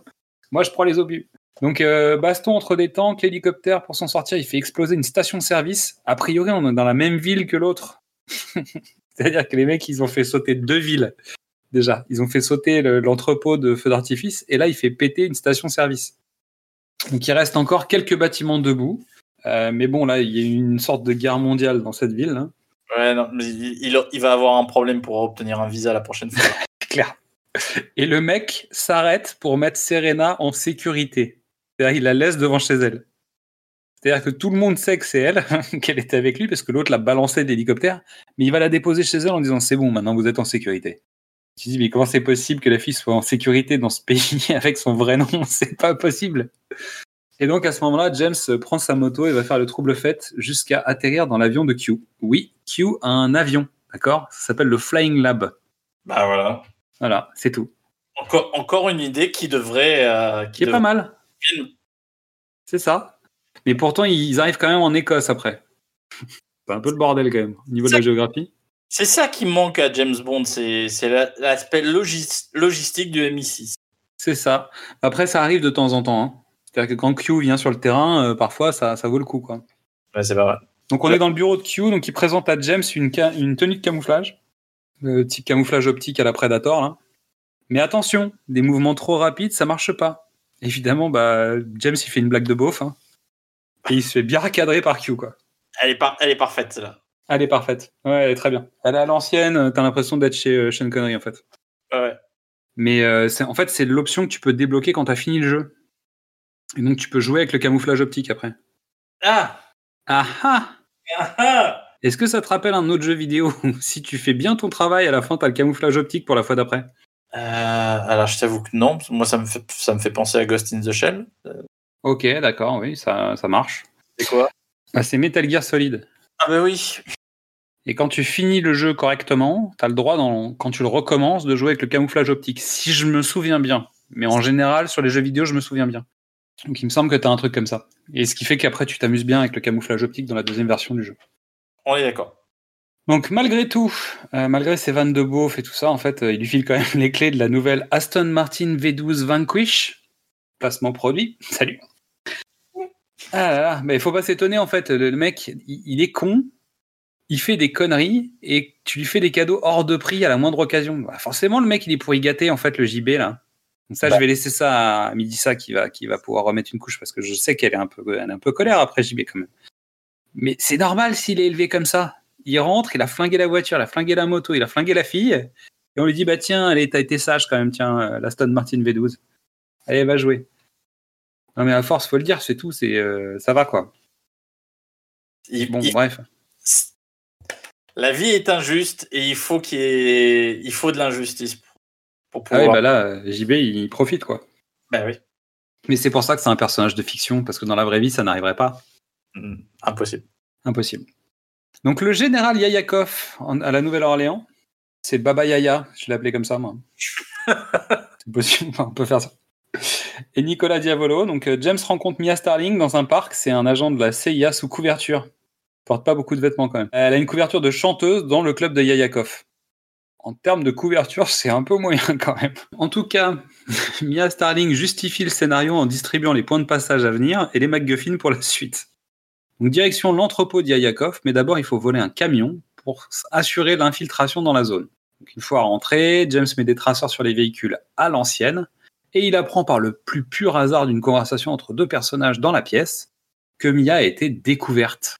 Moi, je prends les obus. Donc, euh, baston entre des tanks, l'hélicoptère, pour s'en sortir, il fait exploser une station-service. A priori, on est dans la même ville que l'autre. C'est-à-dire que les mecs, ils ont fait sauter deux villes. Déjà, ils ont fait sauter le- l'entrepôt de feux d'artifice, et là, il fait péter une station-service. Donc, il reste encore quelques bâtiments debout. Euh, mais bon, là, il y a une sorte de guerre mondiale dans cette ville. hein. Il, il- il va avoir un problème pour obtenir un visa la prochaine fois. C'est clair. Et le mec s'arrête pour mettre Serena en sécurité. C'est-à-dire qu'il la laisse devant chez elle. C'est-à-dire que tout le monde sait que c'est elle, qu'elle était avec lui, parce que l'autre l'a balancée d'hélicoptère, mais il va la déposer chez elle en disant c'est bon, maintenant vous êtes en sécurité. Tu dis mais comment c'est possible que la fille soit en sécurité dans ce pays avec son vrai nom? C'est pas possible. Et donc à ce moment-là, James prend sa moto et va faire le trouble fait jusqu'à atterrir dans l'avion de Q. Oui, Q a un avion, d'accord? Ça s'appelle le Flying Lab. bah voilà. Voilà, c'est tout. Encore, encore une idée qui devrait. euh, Qui est pas mal. C'est ça. Mais pourtant, ils arrivent quand même en Écosse après. C'est un peu le bordel quand même, au niveau de la géographie. C'est ça qui manque à James Bond, c'est c'est la- l'aspect logis- logistique du MI6. C'est ça. Après, ça arrive de temps en temps. hein. C'est-à-dire que quand Q vient sur le terrain, euh, parfois, ça, ça vaut le coup. Quoi. Ouais, c'est pas vrai. Donc, on est dans le bureau de Q, donc il présente à James une, ca- une tenue de camouflage. Le petit camouflage optique à la Predator. Là. Mais attention, des mouvements trop rapides, ça marche pas. Évidemment, bah, James, il fait une blague de beauf. hein. Et il se fait bien recadrer par Q. Quoi. Elle est, par- elle est parfaite, celle-là. Elle est parfaite. Ouais, elle est très bien. Elle est à l'ancienne, euh, t'as l'impression d'être chez euh, Sean Connery en fait. Ouais, ouais. Mais euh, c'est- en fait, c'est l'option que tu peux débloquer quand t'as fini le jeu. Et donc tu peux jouer avec le camouflage optique après. Ah Ah ah Ah ah Est-ce que ça te rappelle un autre jeu vidéo où si tu fais bien ton travail, à la fin t'as le camouflage optique pour la fois d'après? Euh, alors, je t'avoue que non. Moi, ça me, fait, ça me fait penser à Ghost in the Shell. Ok, d'accord, oui, ça, ça marche. C'est quoi? Ah, c'est Metal Gear Solid. Ah, bah oui. Et quand tu finis le jeu correctement, t'as le droit, dans, quand tu le recommences, de jouer avec le camouflage optique. Si je me souviens bien. Mais en général, sur les jeux vidéo, je me souviens bien. Donc il me semble que t'as un truc comme ça. Et ce qui fait qu'après, tu t'amuses bien avec le camouflage optique dans la deuxième version du jeu. On est d'accord. Donc malgré tout, euh, malgré ses vannes de beauf et tout ça, en fait, euh, il lui file quand même les clés de la nouvelle Aston Martin V12 Vanquish. Placement produit. Salut. Ah là là, mais il faut pas s'étonner en fait. Le, le mec, il, il est con, il fait des conneries et tu lui fais des cadeaux hors de prix à la moindre occasion. Bah, forcément, le mec, il est pour y gâter en fait le JB là. Donc ça, Bah. je vais laisser ça à midi ça qui va, qui va pouvoir remettre une couche parce que je sais qu'elle est un peu, elle est un peu colère après JB quand même. Mais c'est normal s'il est élevé comme ça. Il rentre, il a flingué la voiture, il a flingué la moto, il a flingué la fille. Et on lui dit, bah tiens, allez, t'as été sage quand même, tiens, euh, la Aston Martin V12. Allez, va jouer. Non mais à force, faut le dire, c'est tout, c'est, euh, ça va quoi. Il- Bon, il- bref. La vie est injuste et il faut qu'il y ait... il faut de l'injustice pour- Ah oui, bah là, JB, il profite quoi. Bah oui. Mais c'est pour ça que c'est un personnage de fiction, parce que dans la vraie vie, ça n'arriverait pas. Hmm, Impossible. Impossible. Donc le général Yayakov en- à la Nouvelle-Orléans, c'est Baba Yaya, je l'ai appelé comme ça moi. c'est possible, on peut faire ça. Et Nicolas Diavolo, donc euh, James rencontre Mia Starling dans un parc, c'est un agent de la CIA sous couverture. Porte pas beaucoup de vêtements quand même. Elle a une couverture de chanteuse dans le club de Yayakov. En termes de couverture, c'est un peu moyen quand même. En tout cas, Mia Starling justifie le scénario en distribuant les points de passage à venir et les MacGuffin pour la suite. Donc direction l'entrepôt d'Yayakov, mais d'abord il faut voler un camion pour assurer l'infiltration dans la zone. Donc, une fois rentré, James met des traceurs sur les véhicules à l'ancienne Et il apprend par le plus pur hasard d'une conversation entre deux personnages dans la pièce que Mia a été découverte.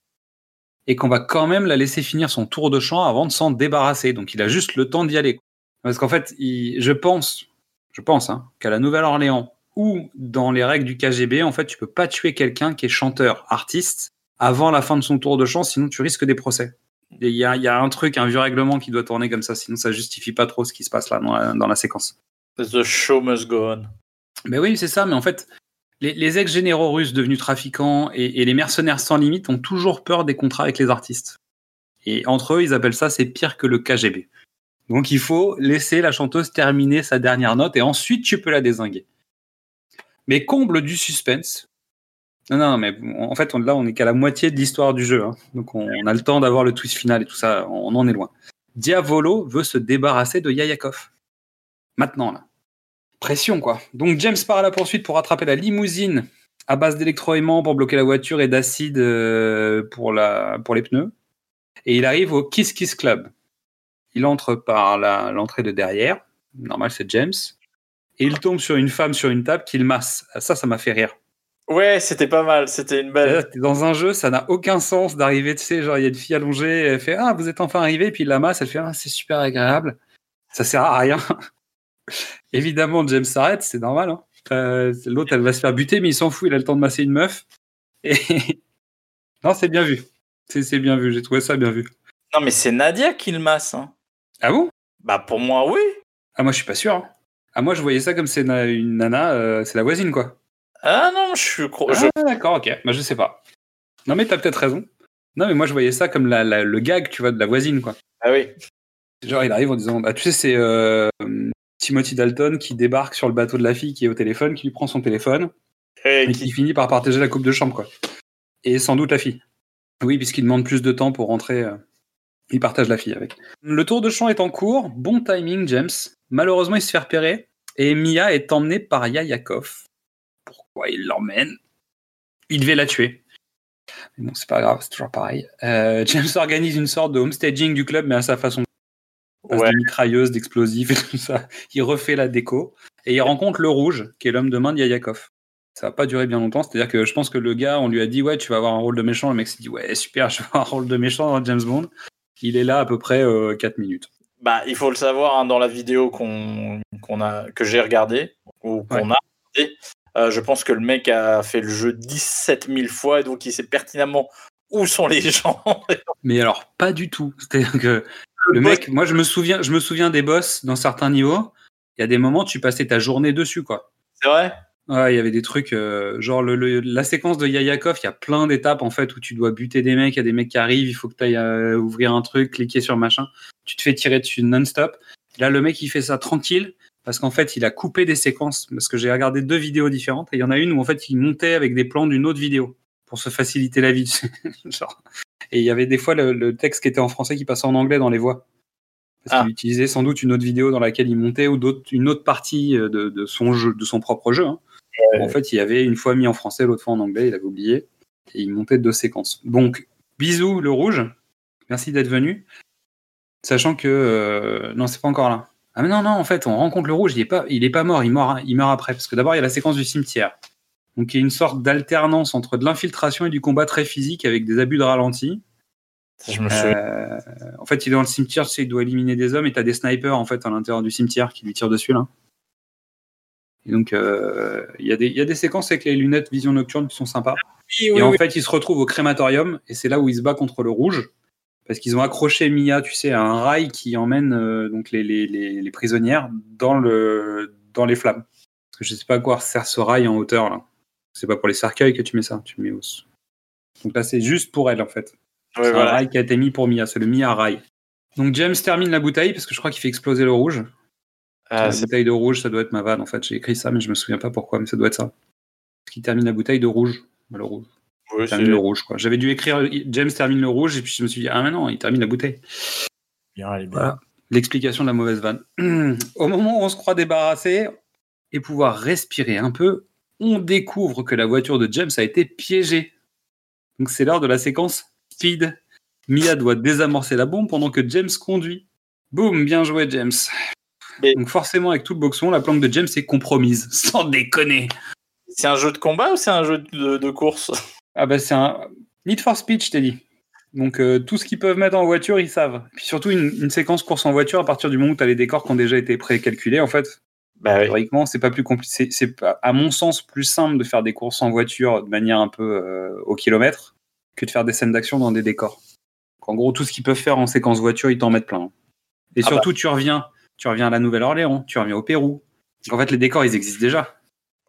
Et qu'on va quand même la laisser finir son tour de chant avant de s'en débarrasser. Donc il a juste le temps d'y aller. Parce qu'en fait, il- je pense, je pense hein, qu'à la Nouvelle-Orléans ou dans les règles du KGB, en fait, tu peux pas tuer quelqu'un qui est chanteur, artiste, avant la fin de son tour de chant, sinon tu risques des procès. Il y a, il y a un truc, un vieux règlement qui doit tourner comme ça, sinon ça justifie pas trop ce qui se passe là dans la, dans la séquence. The show must go on. Mais oui, c'est ça, mais en fait, les, ex-généraux russes devenus trafiquants et, les mercenaires sans limite ont toujours peur des contrats avec les artistes. Et entre eux, ils appellent ça c'est pire que le KGB. Donc il faut laisser la chanteuse terminer sa dernière note et ensuite tu peux la désinguer. Mais comble du suspense. Non, non, mais en fait, là, on est qu'à la moitié de l'histoire du jeu. hein. Donc on, on a le temps d'avoir le twist final et tout ça, on en est loin. Diavolo veut se débarrasser de Yayakov. Maintenant, là. Pression, quoi. Donc James part à la poursuite pour rattraper la limousine à base d'électroaimants pour bloquer la voiture et d'acide euh, pour, la, pour les pneus. Et il arrive au Kiss Kiss Club. Il entre par l'entrée de derrière. Normal, c'est James. Et il tombe sur une femme sur une table qu'il masse. Ça, ça m'a fait rire. Ouais, c'était pas mal. C'était une belle. Dans un jeu, ça n'a aucun sens d'arriver, tu sais, genre, il y a une fille allongée, elle fait Ah, vous êtes enfin arrivé, puis il la masse, elle fait Ah, c'est super agréable. Ça sert à rien. Évidemment, James s'arrête, c'est normal. hein. Euh, L'autre, elle va se faire buter, mais il s'en fout, il a le temps de masser une meuf. Et. non, c'est bien vu. C'est bien vu, j'ai trouvé ça bien vu. Non, mais c'est Nadia qui le masse. hein. Ah bon? Bah, pour moi, oui. Ah, moi, je suis pas sûr. hein. Ah, moi, je voyais ça comme c'est une nana, euh, c'est la voisine, quoi. Ah non, je suis. cro- Ah, je- d'accord, ok. Bah, je sais pas. Non, mais t'as peut-être raison. Non, mais moi, je voyais ça comme la, la- le gag, tu vois, de la voisine, quoi. Ah oui. Genre, il arrive en disant, bah, tu sais, c'est euh, Timothy Dalton qui débarque sur le bateau de la fille qui est au téléphone, qui lui prend son téléphone, Et et qui- qui finit par partager la coupe de chambre, quoi. Et sans doute la fille. Oui, puisqu'il demande plus de temps pour rentrer, euh, il partage la fille avec. Le tour de chant est en cours, bon timing, James. Malheureusement, il se fait repérer, et Mia est emmenée par Yayakov. Pourquoi il l'emmène? Il devait la tuer. Mais non, c'est pas grave, c'est toujours pareil. Euh, James organise une sorte de homestaging du club, mais à sa façon. Passe Ouais. de mitrailleuses, d'explosifs et tout ça. Il refait la déco. Et il rencontre le rouge, qui est l'homme de main de Yayakov. Ça va pas durer bien longtemps. C'est-à-dire que je pense que le gars, on lui a dit, ouais, tu vas avoir un rôle de méchant. Le mec s'est dit, ouais, super, je vais avoir un rôle de méchant dans James Bond. Il est là à peu près 4 minutes. Bah, il faut le savoir hein, dans la vidéo qu'on qu'on a que j'ai regardé ou qu'on a euh, je pense que le mec a fait le jeu 17 000 fois et donc il sait pertinemment où sont les gens. Mais alors, pas du tout. C'est-à-dire que le mec, moi, je me souviens, je me souviens des boss dans certains niveaux. Il y a des moments, tu passais ta journée dessus, quoi. C'est vrai? Ouais, il y avait des trucs, euh, genre le, le- la séquence de Yayakov, il y a plein d'étapes en fait où tu dois buter des mecs, il y a des mecs qui arrivent, il faut que tu ailles ouvrir un truc, cliquer sur machin, tu te fais tirer dessus non-stop. Là, le mec, il fait ça tranquille parce qu'en fait, il a coupé des séquences parce que j'ai regardé deux vidéos différentes et il y en a une où en fait, il montait avec des plans d'une autre vidéo pour se faciliter la vie. Genre. Et il y avait des fois le, le texte qui était en français qui passait en anglais dans les voix. Parce Ah. qu'il utilisait sans doute une autre vidéo dans laquelle il montait ou une autre partie euh, de, de son jeu, de son propre jeu. hein. En fait, il y avait une fois mis en français, l'autre fois en anglais, il avait oublié. Et il montait deux séquences. Donc, bisous le rouge. Merci d'être venu. Sachant que. euh, non, c'est pas encore là. Ah, mais non, non, en fait, on rencontre le rouge, il est pas, il est pas mort, il meurt, il meurt après. Parce que d'abord, il y a la séquence du cimetière. Donc, il y a une sorte d'alternance entre de l'infiltration et du combat très physique avec des abus de ralenti. Je me. Euh, en fait, il est dans le cimetière, tu sais, il doit éliminer des hommes et t'as des snipers en fait à l'intérieur du cimetière qui lui tirent dessus là. Et donc, euh, il y, a des- il y a des séquences avec les lunettes vision nocturne qui sont sympas. Oui, et en oui. fait, il se retrouve au crématorium et c'est là où il se bat contre le rouge parce qu'ils ont accroché Mia, tu sais, à un rail qui emmène euh, donc les, les, les, les prisonnières dans, le, dans les flammes. Parce que je sais pas à quoi sert ce rail en hauteur là. C'est pas pour les cercueils que tu mets ça, tu le mets au. Donc là, c'est juste pour elle en fait. Ouais, C'est un rail qui a été mis pour Mia, c'est le Mia rail. Donc James termine la bouteille parce que je crois qu'il fait exploser le rouge. Ah, la bouteille de rouge, ça doit être ma vanne en fait. J'ai écrit ça, mais je me souviens pas pourquoi, mais ça doit être ça. Parce qu'il termine la bouteille de rouge. Le rouge. oui, Il termine le rouge, quoi. J'avais dû écrire James termine le rouge et puis je me suis dit, ah mais non, il termine la bouteille. bien, elle est bien. Voilà. L'explication de la mauvaise vanne. Au moment où on se croit débarrassé et pouvoir respirer un peu, on découvre que la voiture de James a été piégée. Donc c'est l'heure de la séquence speed. Mia doit désamorcer la bombe pendant que James conduit. Boum, bien joué James. Mais- Donc forcément, avec tout le boxon, la planque de James est compromise. Sans déconner. C'est un jeu de combat ou c'est un jeu de, de course? Ah bah c'est un Need for Speed, je t'ai dit. Donc euh, tout ce qu'ils peuvent mettre en voiture, ils savent. Puis surtout une, une séquence course en voiture, à partir du moment où tu as les décors qui ont déjà été précalculés, en fait, Bah oui. théoriquement, c'est pas plus compliqué. C'est- à mon sens plus simple de faire des courses en voiture de manière un peu euh, au kilomètre que de faire des scènes d'action dans des décors. Donc, en gros, tout ce qu'ils peuvent faire en séquence voiture, ils t'en mettent plein. Et Ah surtout, tu reviens, tu reviens à la Nouvelle-Orléans, tu reviens au Pérou. Donc, en fait, les décors, ils existent déjà.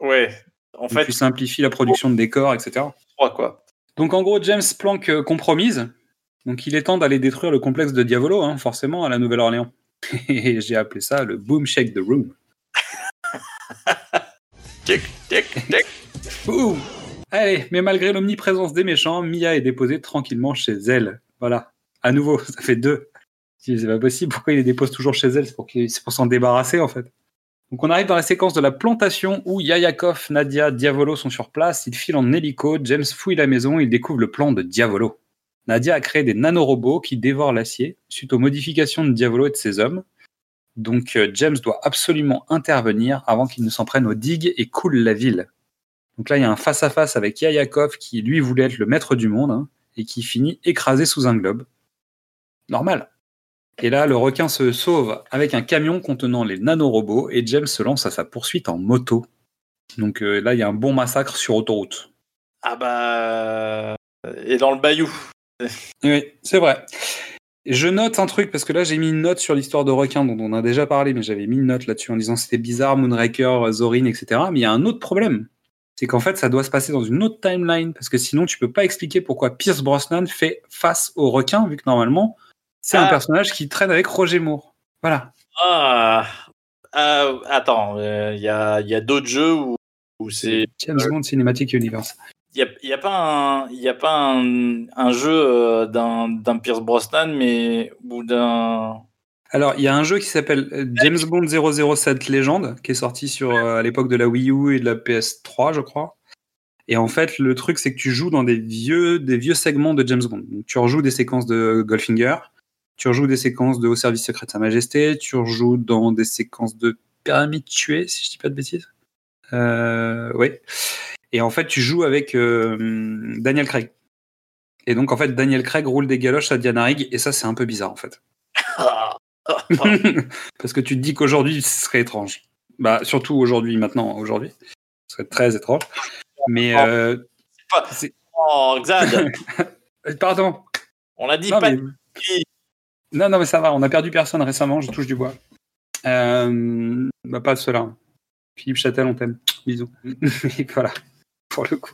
Ouais. En Donc, fait, tu simplifies la production de décors, etc. trois quoi. Donc en gros, James planque euh, compromise. Donc il est temps d'aller détruire le complexe de Diavolo, hein, forcément, à la Nouvelle-Orléans. Et j'ai appelé ça le Boom Shake the Room. Tic, tic, tic. Allez, mais malgré l'omniprésence des méchants, Mia est déposée tranquillement chez elle. Voilà. À nouveau, ça fait deux. C'est pas possible, pourquoi il les dépose toujours chez elle? C'est pour, pour s'en débarrasser, en fait. Donc on arrive dans la séquence de la plantation où Yayakov, Nadia, Diavolo sont sur place. Ils filent en hélico, James fouille la maison, il découvre le plan de Diavolo. Nadia a créé des nanorobots qui dévorent l'acier suite aux modifications de Diavolo et de ses hommes. Donc euh, James doit absolument intervenir avant qu'il ne s'en prenne aux digues et coule la ville. Donc là, il y a un face-à-face avec Yayakov qui, lui, voulait être le maître du monde hein, et qui finit écrasé sous un globe. Normal. Et là, le requin se sauve avec un camion contenant les nanorobots et James se lance à sa poursuite en moto. Donc euh, là, il y a un bon massacre sur autoroute. Ah bah. Et dans le bayou. Oui, c'est vrai. Je note un truc parce que là j'ai mis une note sur l'histoire de requin dont on a déjà parlé, mais j'avais mis une note là-dessus en disant c'était bizarre, Moonraker, Zorin, etc. Mais il y a un autre problème, c'est qu'en fait ça doit se passer dans une autre timeline parce que sinon tu peux pas expliquer pourquoi Pierce Brosnan fait face au requin vu que normalement c'est un Ah. personnage qui traîne avec Roger Moore. Voilà. Ah. Ah, attends, il y a, y a d'autres jeux où, où c'est. James Bond Cinematic Universe. Il n'y a, y a pas un, y a pas un, un jeu euh, d'un d'un Pierce Brosnan, mais. ou d'un. Alors, il y a un jeu qui s'appelle euh, James Bond 007 Legend, qui est sorti sur, euh, à l'époque de la Wii U et de la PS3, je crois. Et en fait, le truc, c'est que tu joues dans des vieux, des vieux segments de James Bond. Donc, tu rejoues des séquences de Goldfinger, tu rejoues des séquences de Haut Service Secret de Sa Majesté, tu rejoues dans des séquences de Pyramide Tuée, si je dis pas de bêtises. Euh, oui. Et en fait, tu joues avec euh, Daniel Craig. Et donc, en fait, Daniel Craig roule des galoches à Diana Rigg, et ça, c'est un peu bizarre, en fait. Parce que tu te dis qu'aujourd'hui, ce serait étrange. Bah, surtout aujourd'hui, maintenant, aujourd'hui. Ce serait très étrange. Mais. Euh, pas- Oh, Xad, Pardon. on a dit Non pas mais... de qui. non, non, mais ça va. On a perdu personne récemment. Je touche du bois. Euh, bah, pas cela. Philippe Châtel, on t'aime. Bisous. Voilà. Pour le coup.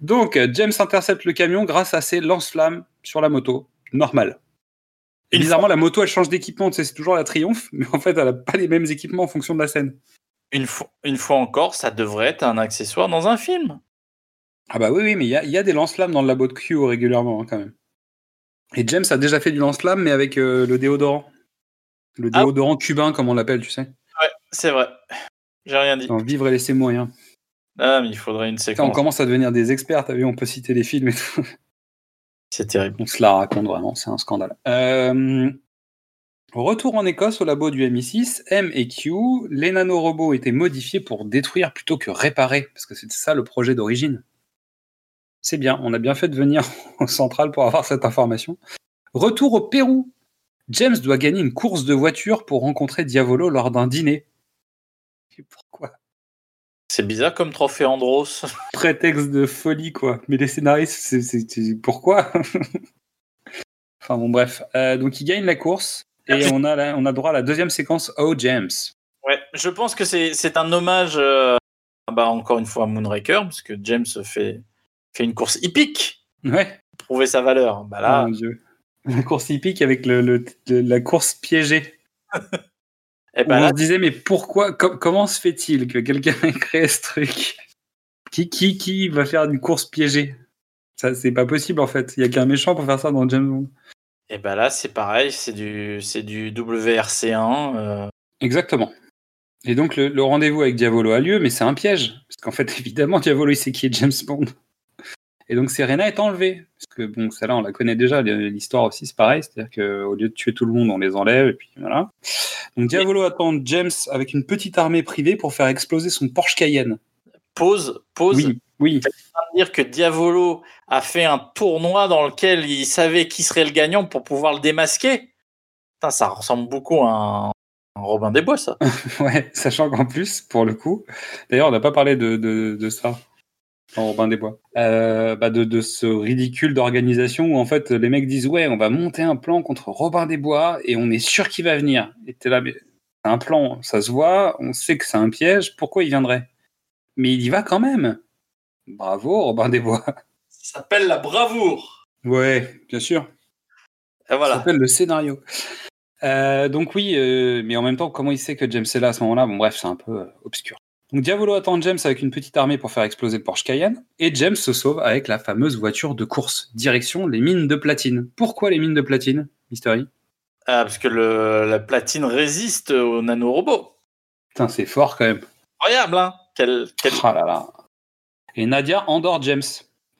Donc, James intercepte le camion grâce à ses lance-flammes sur la moto. Normal. Et bizarrement, la moto, elle change d'équipement. Tu sais, c'est toujours la triomphe, mais en fait, elle a pas les mêmes équipements en fonction de la scène. Une fois, une fois encore, ça devrait être un accessoire dans un film. Ah bah oui, oui, mais il y a, il y a des lance-flammes dans le labo de Q régulièrement, hein, quand même. Et James a déjà fait du lance-flamme, mais avec euh, le déodorant. Le Ah. déodorant cubain, comme on l'appelle, tu sais. Ouais, c'est vrai. J'ai rien dit. Vivre et laisser mourir. Ah, mais il faudrait une Putain, on séquence. commence à devenir des experts, t'as vu, on peut citer les films et tout. C'est terrible. On se la raconte vraiment, c'est un scandale. Euh, Retour en Écosse au labo du MI6, M et Q, les nanorobots étaient modifiés pour détruire plutôt que réparer, parce que c'était ça le projet d'origine. C'est bien, on a bien fait de venir au central pour avoir cette information. Retour au Pérou. James doit gagner une course de voiture pour rencontrer Diavolo lors d'un dîner. C'est bizarre comme trophée Andros. prétexte de folie, quoi. Mais les scénaristes, c'est, pourquoi? Enfin bon, bref. Euh, donc il gagne la course et on a, la- on a droit à la deuxième séquence Oh James. Ouais, je pense que c'est c'est un hommage, euh, bah, encore une fois, à Moonraker, parce que James fait, fait une course hippique Ouais. pour prouver sa valeur. Bah Oh là, mon dieu. La course hippique avec le, le- le- la course piégée. eh ben on là se disait, mais pourquoi co- Comment se fait-il que quelqu'un ait créé ce truc? Qui, qui, qui va faire une course piégée? Ça, c'est pas possible en fait. Il y a qu'un méchant pour faire ça dans James Bond. Et ben là, c'est pareil, c'est du, c'est du WRC1. euh, Exactement. Et donc le, le rendez-vous avec Diavolo a lieu, mais c'est un piège. Parce qu'en fait, évidemment, Diavolo, il sait qui est James Bond. Et donc Serena est enlevée. Parce que bon, celle-là, on la connaît déjà. L'histoire aussi, c'est pareil. C'est-à-dire qu'au lieu de tuer tout le monde, on les enlève. Et puis voilà. Donc Diavolo attend James avec une petite armée privée pour faire exploser son Porsche Cayenne. Pause, pause. Oui, oui. Ça veut dire que Diavolo a fait un tournoi dans lequel il savait qui serait le gagnant pour pouvoir le démasquer. Putain, ça ressemble beaucoup à un, un Robin des Bois, ça. Ouais, sachant qu'en plus, pour le coup, d'ailleurs, on n'a pas parlé de, de, de ça en Robin des Bois, Euh, bah de, de ce ridicule d'organisation où en fait les mecs disent ouais, on va monter un plan contre Robin des Bois et on est sûr qu'il va venir. Et t'es là, mais c'est un plan, ça se voit, on sait que c'est un piège, pourquoi il viendrait? Mais il y va quand même. Bravo, Robin des Bois. Ça s'appelle la bravoure. Ouais, bien sûr. Et Ça voilà. s'appelle le scénario. Euh, donc oui, euh, mais en même temps, comment il sait que James est là à ce moment-là? Bon bref, c'est un peu obscur. Donc Diavolo attend James avec une petite armée pour faire exploser le Porsche Cayenne, et James se sauve avec la fameuse voiture de course, direction les mines de platine. Pourquoi les mines de platine, Mystery Ah, parce que le, la platine résiste aux nanorobots. Putain, c'est fort quand même. Incroyable, hein quel, quel... Ah là là. Et Nadia endort James.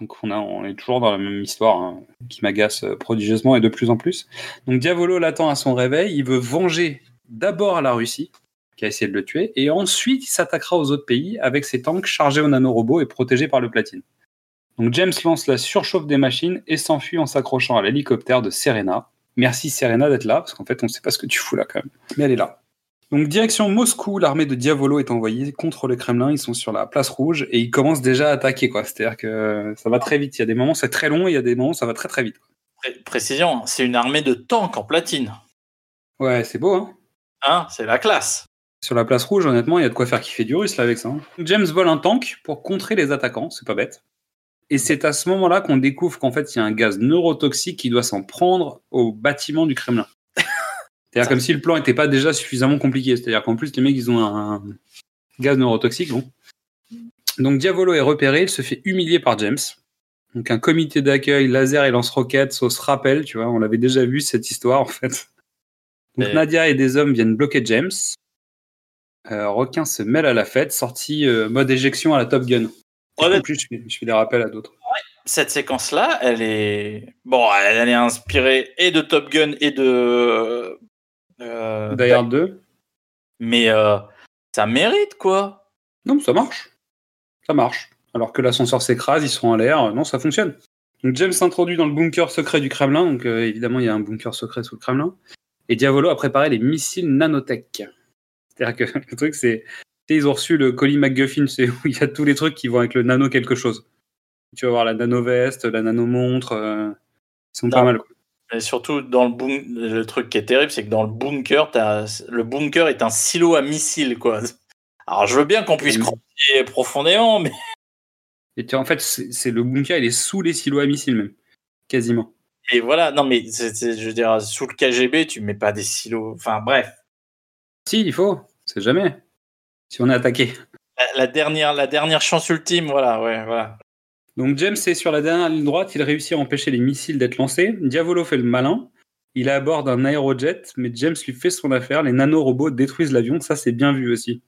Donc on, a, on est toujours dans la même histoire hein, qui m'agace euh, prodigieusement et de plus en plus. Donc Diavolo l'attend à son réveil. Il veut venger d'abord la Russie, qui a essayé de le tuer, et ensuite il s'attaquera aux autres pays avec ses tanks chargés aux nanorobots et protégés par le platine. Donc James lance la surchauffe des machines et s'enfuit en s'accrochant à l'hélicoptère de Serena. Merci Serena d'être là, parce qu'en fait on ne sait pas ce que tu fous là quand même. Mais elle est là. Donc direction Moscou, l'armée de Diavolo est envoyée contre le Kremlin. Ils sont sur la place rouge et ils commencent déjà à attaquer. quoi. C'est-à-dire que ça va très vite. Il y a des moments c'est très long, et il y a des moments ça va très très vite. Pré- Précision, c'est une armée de tanks en platine. Ouais, c'est beau. Hein Hein, c'est la classe. Sur la place rouge, honnêtement, il y a de quoi faire kiffer du russe là avec ça. hein. James vole un tank pour contrer les attaquants, c'est pas bête. Et c'est à ce moment-là qu'on découvre qu'en fait il y a un gaz neurotoxique qui doit s'en prendre au bâtiment du Kremlin. C'est-à-dire comme si le plan n'était pas déjà suffisamment compliqué. C'est-à-dire qu'en plus les mecs ils ont un gaz neurotoxique. Bon. Donc Diavolo est repéré, il se fait humilier par James. Donc un comité d'accueil, laser et lance-roquettes, sauce rappel, tu vois, on l'avait déjà vu cette histoire en fait. Donc Nadia et des hommes viennent bloquer James. Euh, Requin se mêle à la fête, sortie euh, mode éjection à la Top Gun. En plus, je fais, je fais des rappels à d'autres. Cette séquence-là, elle est bon, elle, elle est inspirée et de Top Gun et de euh, Die Hard 2 mais euh, ça mérite quoi. Non, ça marche. Ça marche. Alors que l'ascenseur s'écrase, ils sont en l'air. Non, ça fonctionne. Donc James s'introduit dans le bunker secret du Kremlin. Donc euh, évidemment, il y a un bunker secret sous le Kremlin. Et Diavolo a préparé les missiles nanotech. C'est-à-dire que le truc, c'est. Ils ont reçu le colis McGuffin, c'est où il y a tous les trucs qui vont avec le nano quelque chose. Tu vas voir la nano-veste, la nano-montre. euh, ils sont Non. pas mal. quoi. Et surtout dans le le truc qui est terrible, c'est que dans le bunker, t'as- le bunker est un silo à missiles quoi. Alors je veux bien qu'on puisse creuser profondément, mais Et tu en fait, c'est le bunker, il est sous les silos à missiles même. Quasiment. Et voilà, non mais je veux dire, sous le KGB, tu mets pas des silos. Enfin bref, Si, il faut. C'est jamais. Si on est attaqué. la, la dernière, la dernière chance ultime, voilà, ouais, voilà. Donc James est sur la dernière ligne droite, il réussit à empêcher les missiles d'être lancés. Diavolo fait le malin. Il est à bord d'un aérojet, mais James lui fait son affaire. Les nanorobots détruisent l'avion, ça c'est bien vu aussi.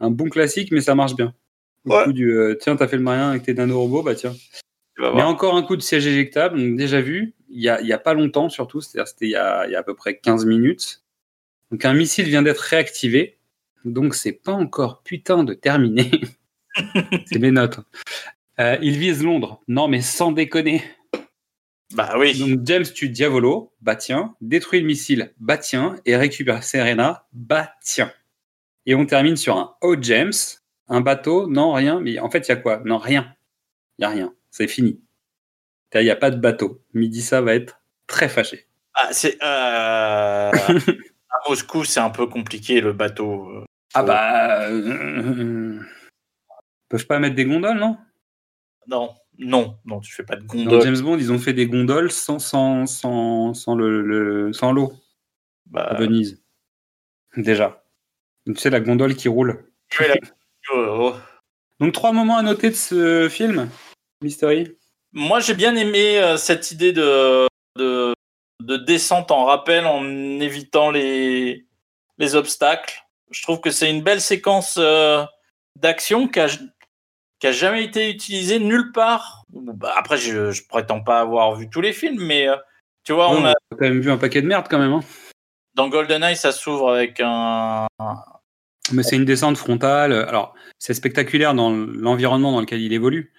Un bon classique, mais ça marche bien. Au Ouais. coup du euh, tiens, t'as fait le malin avec tes nanorobots, bah tiens. Mais encore un coup de siège éjectable, donc déjà vu, il y a, il y a pas longtemps surtout, c'est-à-dire c'était il y a, il y a à peu près 15 minutes. Donc un missile vient d'être réactivé, donc c'est pas encore putain de terminé. c'est mes notes. Euh, il vise Londres. Non mais sans déconner. Bah oui. Donc James tue Diavolo, bah tiens, détruit le missile, bah tiens, et récupère Serena, bah tiens. Et on termine sur un Oh James, un bateau, non rien, mais en fait il y a quoi? Non rien, il y a rien, c'est fini. Il n'y a pas de bateau. Midissa va être très fâché. Ah, c'est euh, à Moscou, c'est un peu compliqué le bateau. euh. Ah bah, euh, peuvent pas mettre des gondoles, non? Non, non, non, tu fais pas de Dans gondole. James Bond, ils ont fait des gondoles sans sans sans sans le, le- sans l'eau à Bah, Venise. Déjà. Tu sais la gondole qui roule. es là- oh, oh. Donc trois moments à noter de ce film, Mystery? Moi, j'ai bien aimé euh, cette idée de, de, de descente en rappel en évitant les, les obstacles. Je trouve que c'est une belle séquence euh, d'action qui a, qui a jamais été utilisé nulle part. Bah, après, je, je prétends pas avoir vu tous les films, mais euh, tu vois, on Ouais, a, on a quand même vu un paquet de merde quand même. hein. dans GoldenEye, ça s'ouvre avec un. Mais c'est une descente frontale. Alors, c'est spectaculaire dans l'environnement dans lequel il évolue,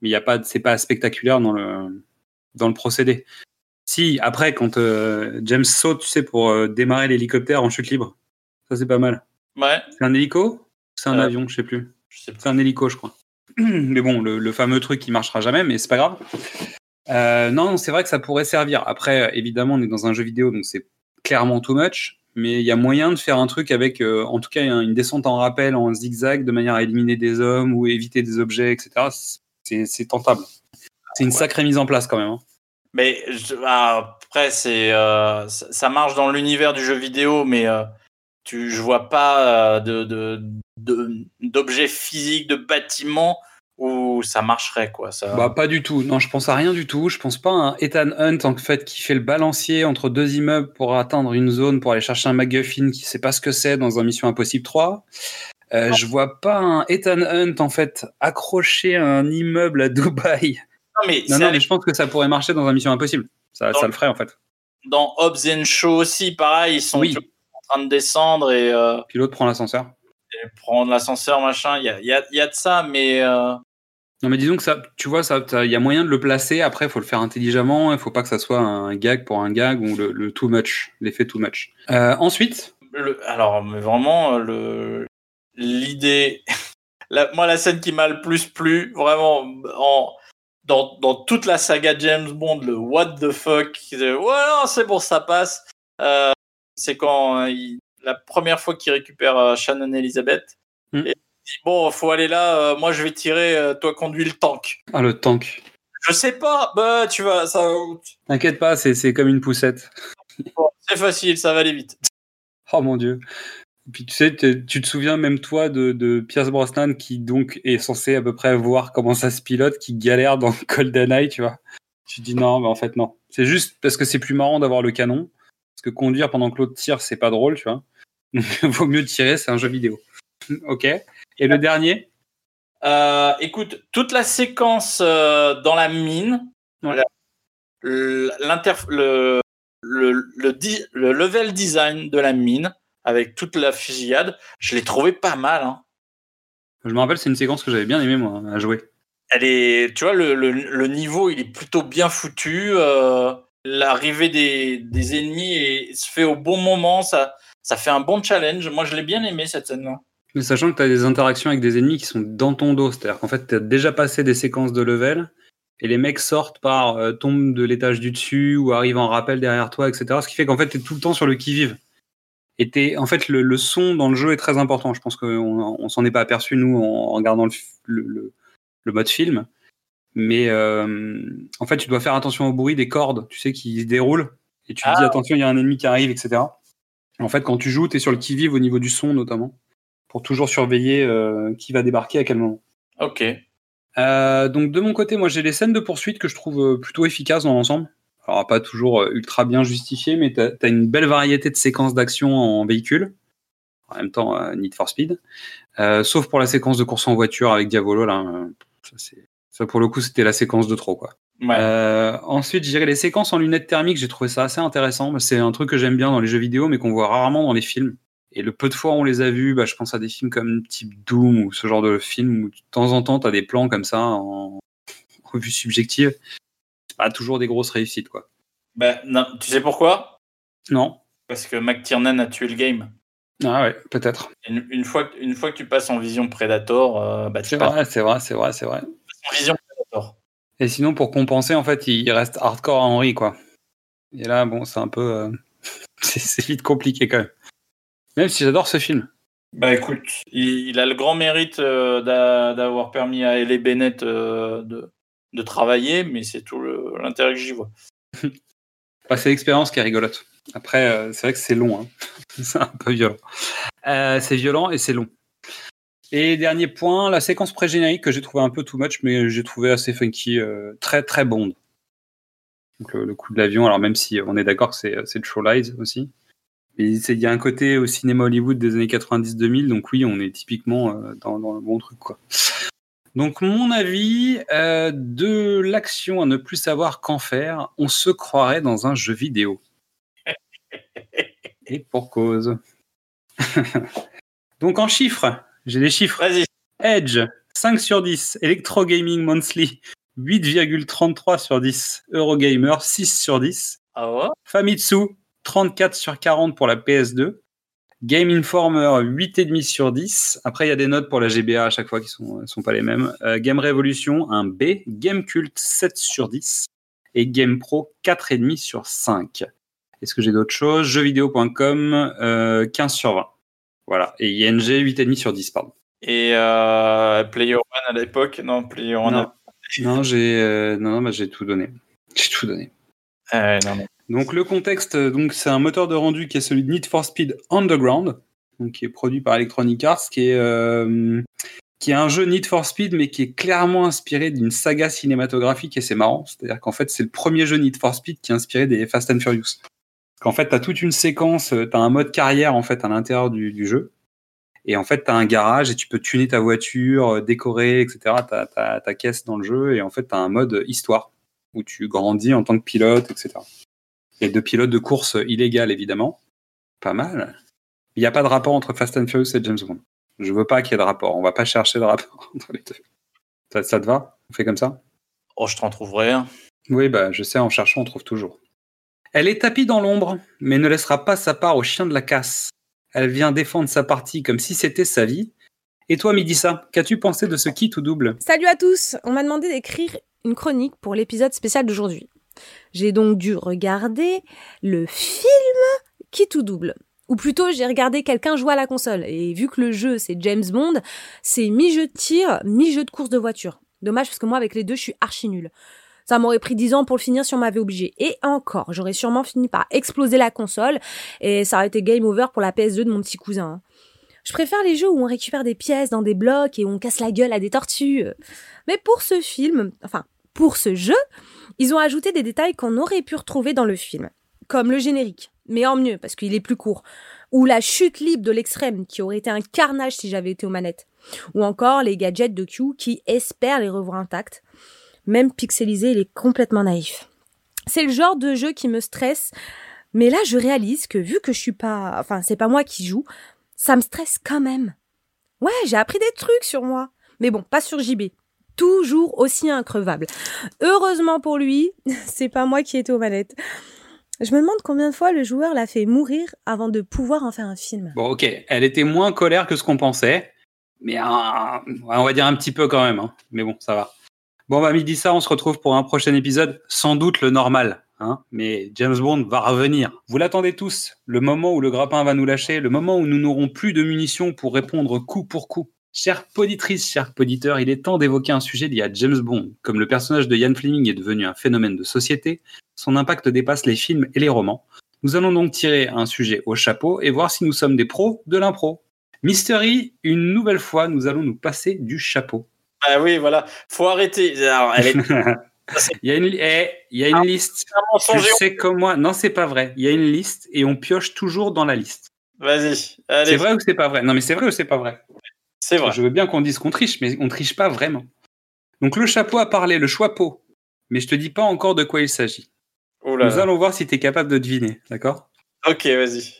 mais il y a pas, c'est pas spectaculaire dans le dans le procédé. Si après, quand euh, James saute, tu sais, pour euh, démarrer l'hélicoptère en chute libre, ça c'est pas mal. Ouais, C'est un hélico C'est un Euh, avion, je sais plus. je sais pas. C'est un hélico, je crois. Mais bon, le, le fameux truc qui marchera jamais, mais c'est pas grave. Non, c'est vrai que ça pourrait servir. Après, évidemment, on est dans un jeu vidéo, donc c'est clairement too much. Mais il y a moyen de faire un truc avec, en tout cas, une descente en rappel, en zigzag, de manière à éliminer des hommes ou éviter des objets, etc. C'est c'est tentable. C'est une Ouais. sacrée mise en place quand même. hein. Mais je- ah, après, c'est euh, ça, marche dans l'univers du jeu vidéo, mais euh, tu, je vois pas euh, de- d'objets physiques, de bâtiments où ça marcherait quoi. Ça. Bah, pas du tout. Non, je pense à rien du tout. Je pense pas à un Ethan Hunt en fait qui fait le balancier entre deux immeubles pour atteindre une zone pour aller chercher un MacGuffin qui sait pas ce que c'est dans un Mission Impossible 3. Euh, je vois pas un Ethan Hunt en fait accroché à un immeuble à Dubaï. Non, mais Non, non, mais je pense que ça pourrait marcher dans un Mission Impossible. Ça, Dans- ça le ferait en fait. dans Hobbs and Shaw aussi, pareil, ils sont Oui. en train de descendre et, euh, Puis l'autre prend l'ascenseur. prendre l'ascenseur, machin. Il y a, y, a, y a de ça, mais euh, Non, mais disons que ça, tu vois, ça, il y a moyen de le placer. Après, il faut le faire intelligemment. Il faut pas que ça soit un gag pour un gag ou le, le too much, l'effet too much. Euh, ensuite, le, alors, mais vraiment, euh, le l'idée. la- moi, la scène qui m'a le plus plu, vraiment, en, dans, dans toute la saga James Bond, le what the fuck, de, ouais, c'est bon, ça passe. Euh, c'est quand euh, il- la première fois qu'il récupère euh, Shannon Elizabeth. Hmm. Et il dit, bon, faut aller là, euh, moi je vais tirer, euh, toi conduis le tank. ah, le tank. Je sais pas, bah tu vas, ça, T'inquiète pas, c'est c'est comme une poussette. c'est facile, ça va aller vite. Oh mon dieu. Puis tu sais, tu te souviens même toi de, de Pierce Brosnan qui donc est censé à peu près voir comment ça se pilote, qui galère dans GoldenEye, tu vois. Tu te dis non, mais en fait non. C'est juste parce que c'est plus marrant d'avoir le canon. Parce que conduire pendant que l'autre tire, c'est pas drôle, tu vois. Vaut mieux tirer, c'est un jeu vidéo. ok. Et le dernier? Euh, écoute, toute la séquence euh, dans la mine, Ouais. le- le, le level design de la mine, avec toute la fusillade, je l'ai trouvé pas mal. Hein. Je me rappelle, c'est une séquence que j'avais bien aimé moi à jouer. Elle est, tu vois, le, le, le niveau, il est plutôt bien foutu. euh, L'arrivée des, des ennemis se fait au bon moment. Ça, ça fait un bon challenge. Moi, je l'ai bien aimé cette scène-là. Mais sachant que tu as des interactions avec des ennemis qui sont dans ton dos, c'est-à-dire qu'en fait, tu as déjà passé des séquences de level et les mecs sortent par euh, tombent de l'étage du dessus ou arrivent en rappel derrière toi, etc. Ce qui fait qu'en fait, tu es tout le temps sur le qui-vive. Et t'es- en fait, le, le son dans le jeu est très important. Je pense qu'on on s'en est pas aperçu, nous, en regardant le, le, le- mode film. Mais euh, en fait, tu dois faire attention au bruit des cordes, tu sais, qui se déroulent. Et tu te dis, Ah. attention, il y a un ennemi qui arrive, etc. En fait, quand tu joues, tu es sur le qui-vive au niveau du son, notamment pour toujours surveiller euh, qui va débarquer à quel moment. Ok. Euh, donc de mon côté, moi j'ai les scènes de poursuite que je trouve plutôt efficaces dans l'ensemble. Alors pas toujours euh, ultra bien justifiées, mais tu as, une belle variété de séquences d'action en véhicule. En même temps, euh, Need for Speed. Euh, sauf pour la séquence de course en voiture avec Diavolo, là. ça, pour le coup, c'était la séquence de trop, quoi. Ouais. Euh, ensuite, je dirais les séquences en lunettes thermiques, j'ai trouvé ça assez intéressant. C'est un truc que j'aime bien dans les jeux vidéo, mais qu'on voit rarement dans les films. Et le peu de fois où on les a vus, bah, je pense à des films comme type Doom ou ce genre de film où de temps en temps, tu as des plans comme ça en, en vue subjective. Pas toujours des grosses réussites, quoi. Ben, non, tu sais pourquoi? Non Parce que McTiernan a tué le game. Ah ouais, peut-être. Une, une fois, que- une fois que tu passes en vision Predator, euh, bah, tu C'est passes vrai, c'est vrai, c'est vrai, c'est vrai. en vision Predator. Et sinon, pour compenser, en fait, il reste hardcore à Henry, quoi. Et là, bon, c'est un peu. euh, c'est vite compliqué quand même. Même si j'adore ce film. Bah écoute, il, il a le grand mérite euh, d'a- d'avoir permis à Ellie Bennett euh, de, de travailler, mais c'est tout l'intérêt que j'y vois. Bah, c'est l'expérience qui est rigolote. Après, euh, c'est vrai que c'est long. hein. c'est un peu violent. Euh, c'est violent et c'est long. Et dernier point, la séquence pré-générique que j'ai trouvé un peu too much, mais j'ai trouvé assez funky, euh, très très bonde. Le, coup de l'avion, alors même si on est d'accord que c'est de Show Lies aussi. Il y a un côté au cinéma Hollywood des années 90-2000, donc oui, on est typiquement dans, dans le bon truc. quoi. Donc, mon avis, euh, de l'action à ne plus savoir qu'en faire, on se croirait dans un jeu vidéo. Et pour cause. Donc, en chiffres, j'ai des chiffres. Vas-y. Edge, 5 sur 10. Electro Gaming Monthly, 8,33 sur 10. Eurogamer, 6 sur 10. Ah ouais? Famitsu, 34 sur 40 pour la PS2. Game Informer, 8,5 sur 10. Après, il y a des notes pour la GBA à chaque fois qui sont, sont pas les mêmes. Euh, Game Revolution, un B. Game Cult, 7 sur 10. Et Game Pro, 4,5 sur 5. Est-ce que j'ai d'autres choses? Jeuxvideo.com, euh, 15 sur 20. Voilà. Et ING, 8,5 sur 10, pardon. Et euh, Player One à l'époque? Non, Player One. Non. Non, j'ai euh, non, non, bah, j'ai tout donné. J'ai tout donné. Non, non. Donc le contexte, euh, donc c'est un moteur de rendu qui est celui de Need for Speed Underground, qui est produit par Electronic Arts, qui est euh, qui est un jeu Need for Speed, mais qui est clairement inspiré d'une saga cinématographique et c'est marrant. C'est-à-dire qu'en fait c'est le premier jeu Need for Speed qui est inspiré des Fast and Furious. Qu'en fait t'as toute une séquence, euh, t'as un mode carrière en fait à l'intérieur du, jeu. Et en fait, tu as un garage et tu peux tuner ta voiture, décorer, etc. Tu ta caisse dans le jeu et en fait, tu as un mode histoire où tu grandis en tant que pilote, etc. Il y a deux pilotes de course illégales, évidemment. Pas mal. Il n'y a pas de rapport entre Fast and Furious et James Bond. Je veux pas qu'il y ait de rapport. On va pas chercher de rapport entre les deux. Ça, ça te va? On fait comme ça? Oh, je t'en trouverai un. Oui, bah, je sais, en cherchant, on trouve toujours. Elle est tapie dans l'ombre, mais ne laissera pas sa part au chien de la casse. Elle vient défendre sa partie comme si c'était sa vie. Et toi, Midissa, qu'as-tu pensé de ce kit ou double? Salut à tous On m'a demandé d'écrire une chronique pour l'épisode spécial d'aujourd'hui. J'ai donc dû regarder le film Kit ou double. Ou plutôt, j'ai regardé quelqu'un jouer à la console. Et vu que le jeu, c'est James Bond, c'est mi-jeu de tir, mi-jeu de course de voiture. Dommage parce que moi, avec les deux, je suis archi nulle. Ça m'aurait pris 10 ans pour le finir si on m'avait obligé. Et encore, j'aurais sûrement fini par exploser la console et ça aurait été game over pour la PS2 de mon petit cousin. hein. Je préfère les jeux où on récupère des pièces dans des blocs et on casse la gueule à des tortues. Mais pour ce film, enfin, pour ce jeu, ils ont ajouté des détails qu'on aurait pu retrouver dans le film. Comme le générique, mais en mieux parce qu'il est plus court. Ou la chute libre de l'extrême qui aurait été un carnage si j'avais été aux manettes. Ou encore les gadgets de Q qui espèrent les revoir intacts. Même pixelisé, il est complètement naïf. C'est le genre de jeu qui me stresse, mais là je réalise que vu que je suis pas, enfin c'est pas moi qui joue, ça me stresse quand même. Ouais, j'ai appris des trucs sur moi, mais bon, pas sur JB. Toujours aussi increvable. Heureusement pour lui, c'est pas moi qui étais aux manettes. Je me demande combien de fois le joueur l'a fait mourir avant de pouvoir en faire un film. Bon, ok, elle était moins colère que ce qu'on pensait, mais on va dire un petit peu quand même. hein. Mais bon, ça va. Bon, bah, midi ça, on se retrouve pour un prochain épisode, sans doute le normal. Hein mais James Bond va revenir. Vous l'attendez tous, le moment où le grappin va nous lâcher, le moment où nous n'aurons plus de munitions pour répondre coup pour coup. Chère poditrice, chers poditeurs, il est temps d'évoquer un sujet lié à James Bond. Comme le personnage de Ian Fleming est devenu un phénomène de société, son impact dépasse les films et les romans. Nous allons donc tirer un sujet au chapeau et voir si nous sommes des pros de l'impro. Mystery, une nouvelle fois, nous allons nous passer du chapeau. Ah oui, voilà. Faut arrêter. Alors, elle est Il y a une, eh, il y a une Ah, liste. Tu sais comme moi. Non, c'est pas vrai. Il y a une liste et on pioche toujours dans la liste. Vas-y. C'est vrai ou c'est pas vrai? Non, mais c'est vrai ou c'est pas vrai? C'est vrai. Je veux bien qu'on dise qu'on triche, mais on triche pas vraiment. Donc le chapeau a parlé, le choix-peau. Mais je te dis pas encore de quoi il s'agit. Oh là Nous là. allons voir si tu es capable de deviner, d'accord? Ok, vas-y.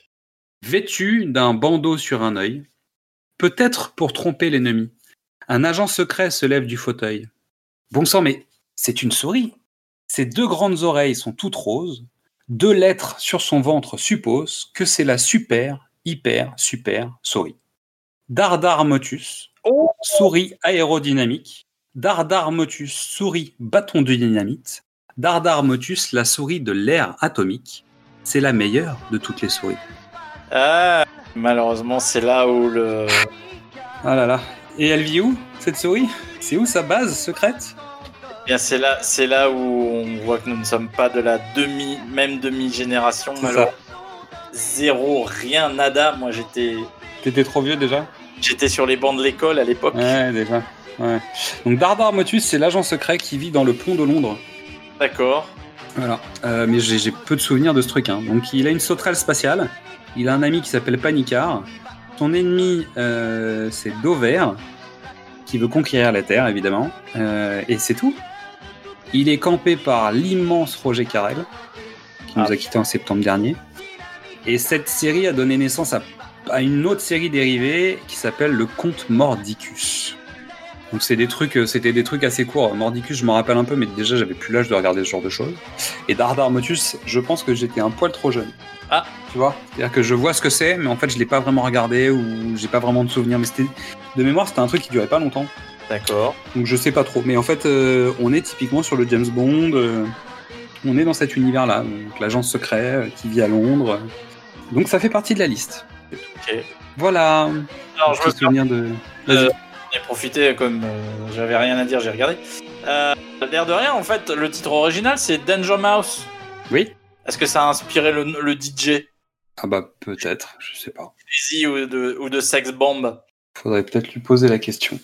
Vêtu d'un bandeau sur un œil, peut-être pour tromper l'ennemi, un agent secret se lève du fauteuil. Bon sang, mais c'est une souris. Ses deux grandes oreilles sont toutes roses. Deux lettres sur son ventre supposent que c'est la super, hyper, super souris. Dardar motus, Oh. souris aérodynamique. Dardar motus, souris bâton de dynamite. Dardar motus, la souris de l'air atomique. C'est la meilleure de toutes les souris. Ah, malheureusement, c'est là où le. Ah là là. Et elle vit où, cette souris? C'est où sa base secrète? Eh Bien, c'est là, c'est là où on voit que nous ne sommes pas de la demi, même demi-génération. Malheureusement. Zéro, rien, nada. Moi, j'étais, T'étais trop vieux déjà? J'étais sur les bancs de l'école à l'époque. Ouais, déjà. Ouais. Donc Dardar Motus, c'est l'agent secret qui vit dans le pont de Londres. D'accord. Voilà. Euh, mais j'ai peu de souvenirs de ce truc. hein. Donc il a une sauterelle spatiale. Il a un ami qui s'appelle Panicar. Son ennemi, euh, c'est Dover. qui veut conquérir la Terre, évidemment. Euh, et c'est tout. Il est campé par l'immense Roger Carrel, qui nous Ah. a quittés en septembre dernier. Et cette série a donné naissance à, à une autre série dérivée qui s'appelle Le Comte Mordicus. Donc c'est des trucs, euh, c'était des trucs assez courts. Mordicus, je m'en rappelle un peu, mais déjà j'avais plus l'âge de regarder ce genre de choses. Et Dardar Motus, je pense que j'étais un poil trop jeune. Ah. Tu vois? C'est-à-dire que je vois ce que c'est, mais en fait je l'ai pas vraiment regardé ou j'ai pas vraiment de souvenir. Mais c'était de mémoire, c'était un truc qui durait pas longtemps. D'accord. Donc je sais pas trop. Mais en fait, euh, on est typiquement sur le James Bond. euh, on est dans cet univers-là. Donc l'agence secret euh, qui vit à Londres. Donc ça fait partie de la liste. Ok. Voilà. Alors, je me souvenir de. Euh, J'en ai profité comme euh, j'avais rien à dire, j'ai regardé. Euh, L'air de rien, en fait, le titre original c'est Danger Mouse. Oui. Est-ce que ça a inspiré le, le DJ Ah bah peut-être. Je sais pas. Easy ou de, ou de Sex Bomb Faudrait peut-être lui poser la question.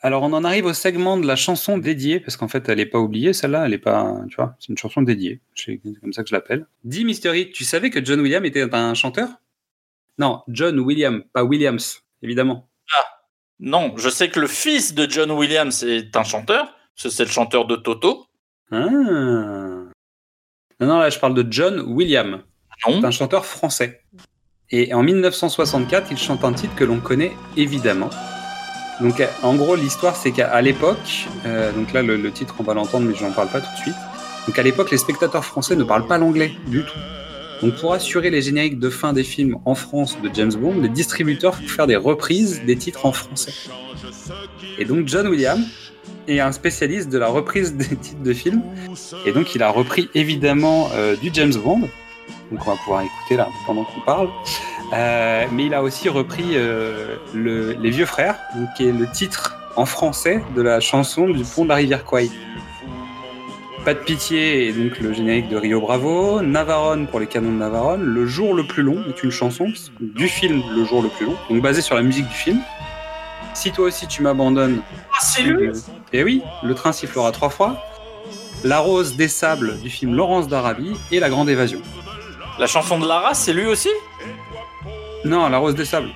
Alors on en arrive au segment de la chanson dédiée, parce qu'en fait elle est pas oubliée celle-là, elle est pas, tu vois, c'est une chanson dédiée, c'est comme ça que je l'appelle. Dis Mystery, tu savais que John Williams était un chanteur? Non, John Williams, pas Williams, évidemment. Non, je sais que le fils de John Williams est un chanteur. C'est le chanteur de Toto. Ah. Non, non, là je parle de John Williams, Non. c'est un chanteur français. Et en 1964, il chante un titre que l'on connaît évidemment. Donc en gros, l'histoire c'est qu'à l'époque, euh, donc là le, le titre on va l'entendre mais je n'en parle pas tout de suite. Donc à l'époque, les spectateurs français ne parlent pas l'anglais du tout. Donc pour assurer les génériques de fin des films en France de James Bond, les distributeurs font faire des reprises des titres en français. Et donc John Williams est un spécialiste de la reprise des titres de films. Et donc il a repris évidemment euh, du James Bond. Donc on va pouvoir écouter là pendant qu'on parle. Euh, mais il a aussi repris euh, le- Les Vieux Frères, qui est le titre en français de la chanson du pont de la rivière Kwai. Pas de pitié et donc le générique de Rio Bravo, Navarone pour les canons de Navarone, Le jour le plus long est une chanson du film Le jour le plus long, donc basée sur la musique du film. Si toi aussi tu m'abandonnes, Ah, c'est lui et oui, le train sifflera trois fois. La rose des sables du film Laurence d'Arabie et La grande évasion. La chanson de Lara, c'est lui aussi? Non, La rose des sables.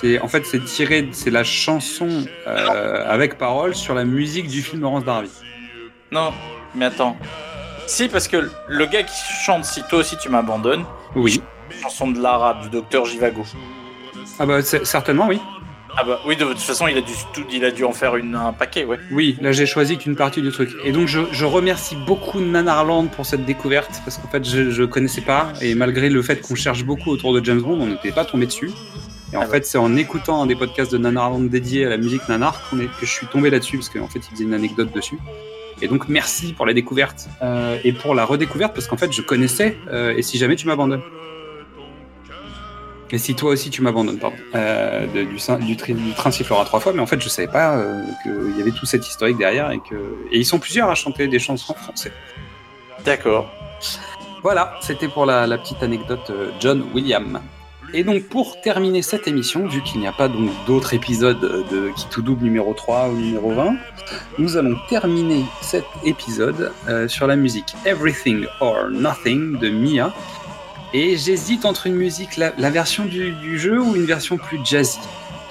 C'est en fait c'est tiré, c'est la chanson euh, avec parole sur la musique du film Laurence d'Arabie. Non, mais attends. Si, parce que le gars qui chante Si toi aussi tu m'abandonnes, Oui. chanson de Lara, du docteur Jivago. Ah bah certainement oui. Ah bah oui, de toute façon, il a dû, tout- il a dû en faire une, un paquet, ouais. Oui, là j'ai choisi qu'une partie du truc. Et donc je, je remercie beaucoup Nanarland pour cette découverte parce qu'en fait je, je connaissais pas et malgré le fait qu'on cherche beaucoup autour de James Bond, on n'était pas tombé dessus. Et en Ah ouais. fait c'est en écoutant un des podcasts de Nanarland dédiés à la musique nanar est, que je suis tombé là-dessus parce qu'en fait il faisait une anecdote dessus. Et donc merci pour la découverte euh, et pour la redécouverte parce qu'en fait je connaissais euh, et si jamais tu m'abandonnes. Et si toi aussi tu m'abandonnes, pardon, euh, de- du, du, tri- du train sifflera trois fois, mais en fait je savais pas euh, qu'il y avait tout cet historique derrière et que et ils sont plusieurs à chanter des chansons français. D'accord. Voilà, c'était pour la, la petite anecdote John William. Et donc pour terminer cette émission, vu qu'il n'y a pas donc d'autres épisodes de Qui tout double numéro 3 ou numéro 20, nous allons terminer cet épisode euh, sur la musique Everything or Nothing de Mia. Et j'hésite entre une musique, la, la version du, du jeu ou une version plus jazzy.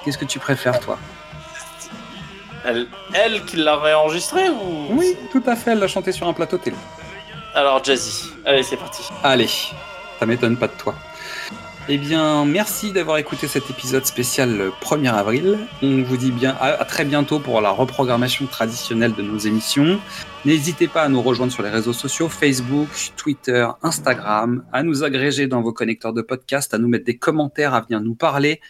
Qu'est-ce que tu préfères toi? Elle, elle qui l'a réenregistré ou Oui, tout à fait, elle l'a chanté sur un plateau télé. Alors, Jazzy. Allez, c'est parti. Allez, ça m'étonne pas de toi. Eh bien, merci d'avoir écouté cet épisode spécial le 1er avril. On vous dit bien à, à très bientôt pour la reprogrammation traditionnelle de nos émissions. N'hésitez pas à nous rejoindre sur les réseaux sociaux Facebook, Twitter, Instagram, à nous agréger dans vos connecteurs de podcast, à nous mettre des commentaires, à venir nous parler,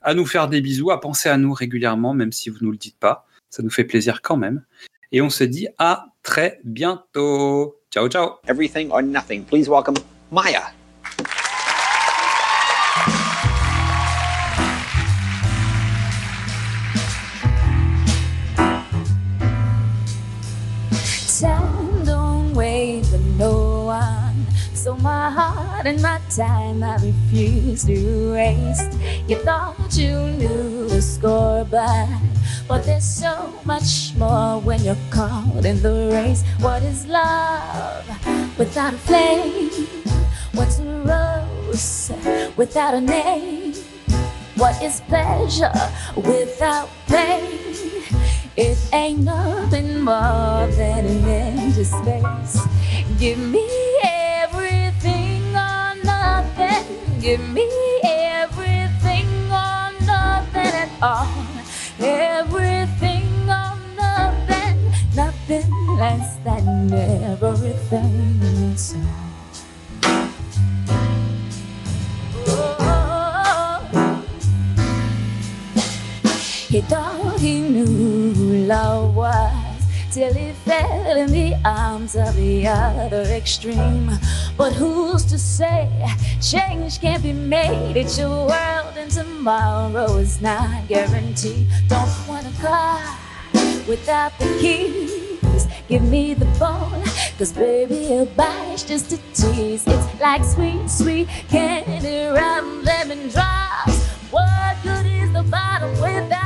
à nous faire des bisous, à penser à nous régulièrement, même si vous nous le dites pas. Ça nous fait plaisir quand même. Et on se dit à très bientôt. Ciao, ciao. Everything or nothing. Please welcome Maya. Heart and my time I refuse to waste. You thought you knew the score, but but there's so much more when you're caught in the race. What is love without a flame? What's a rose without a name? What is pleasure without pain? It ain't nothing more than an empty space. Give me Give me everything or nothing at all. Everything or nothing. Nothing less than everything. So. Oh. He thought he knew love was till he fell in the arms of the other extreme. But who's to say change can't be made? It's your world, and tomorrow is not guaranteed. Don't wanna cry without the keys. Give me the phone, cause baby, a bite's just a tease. It's like sweet, sweet candy, rum, lemon drops. What good is the bottle without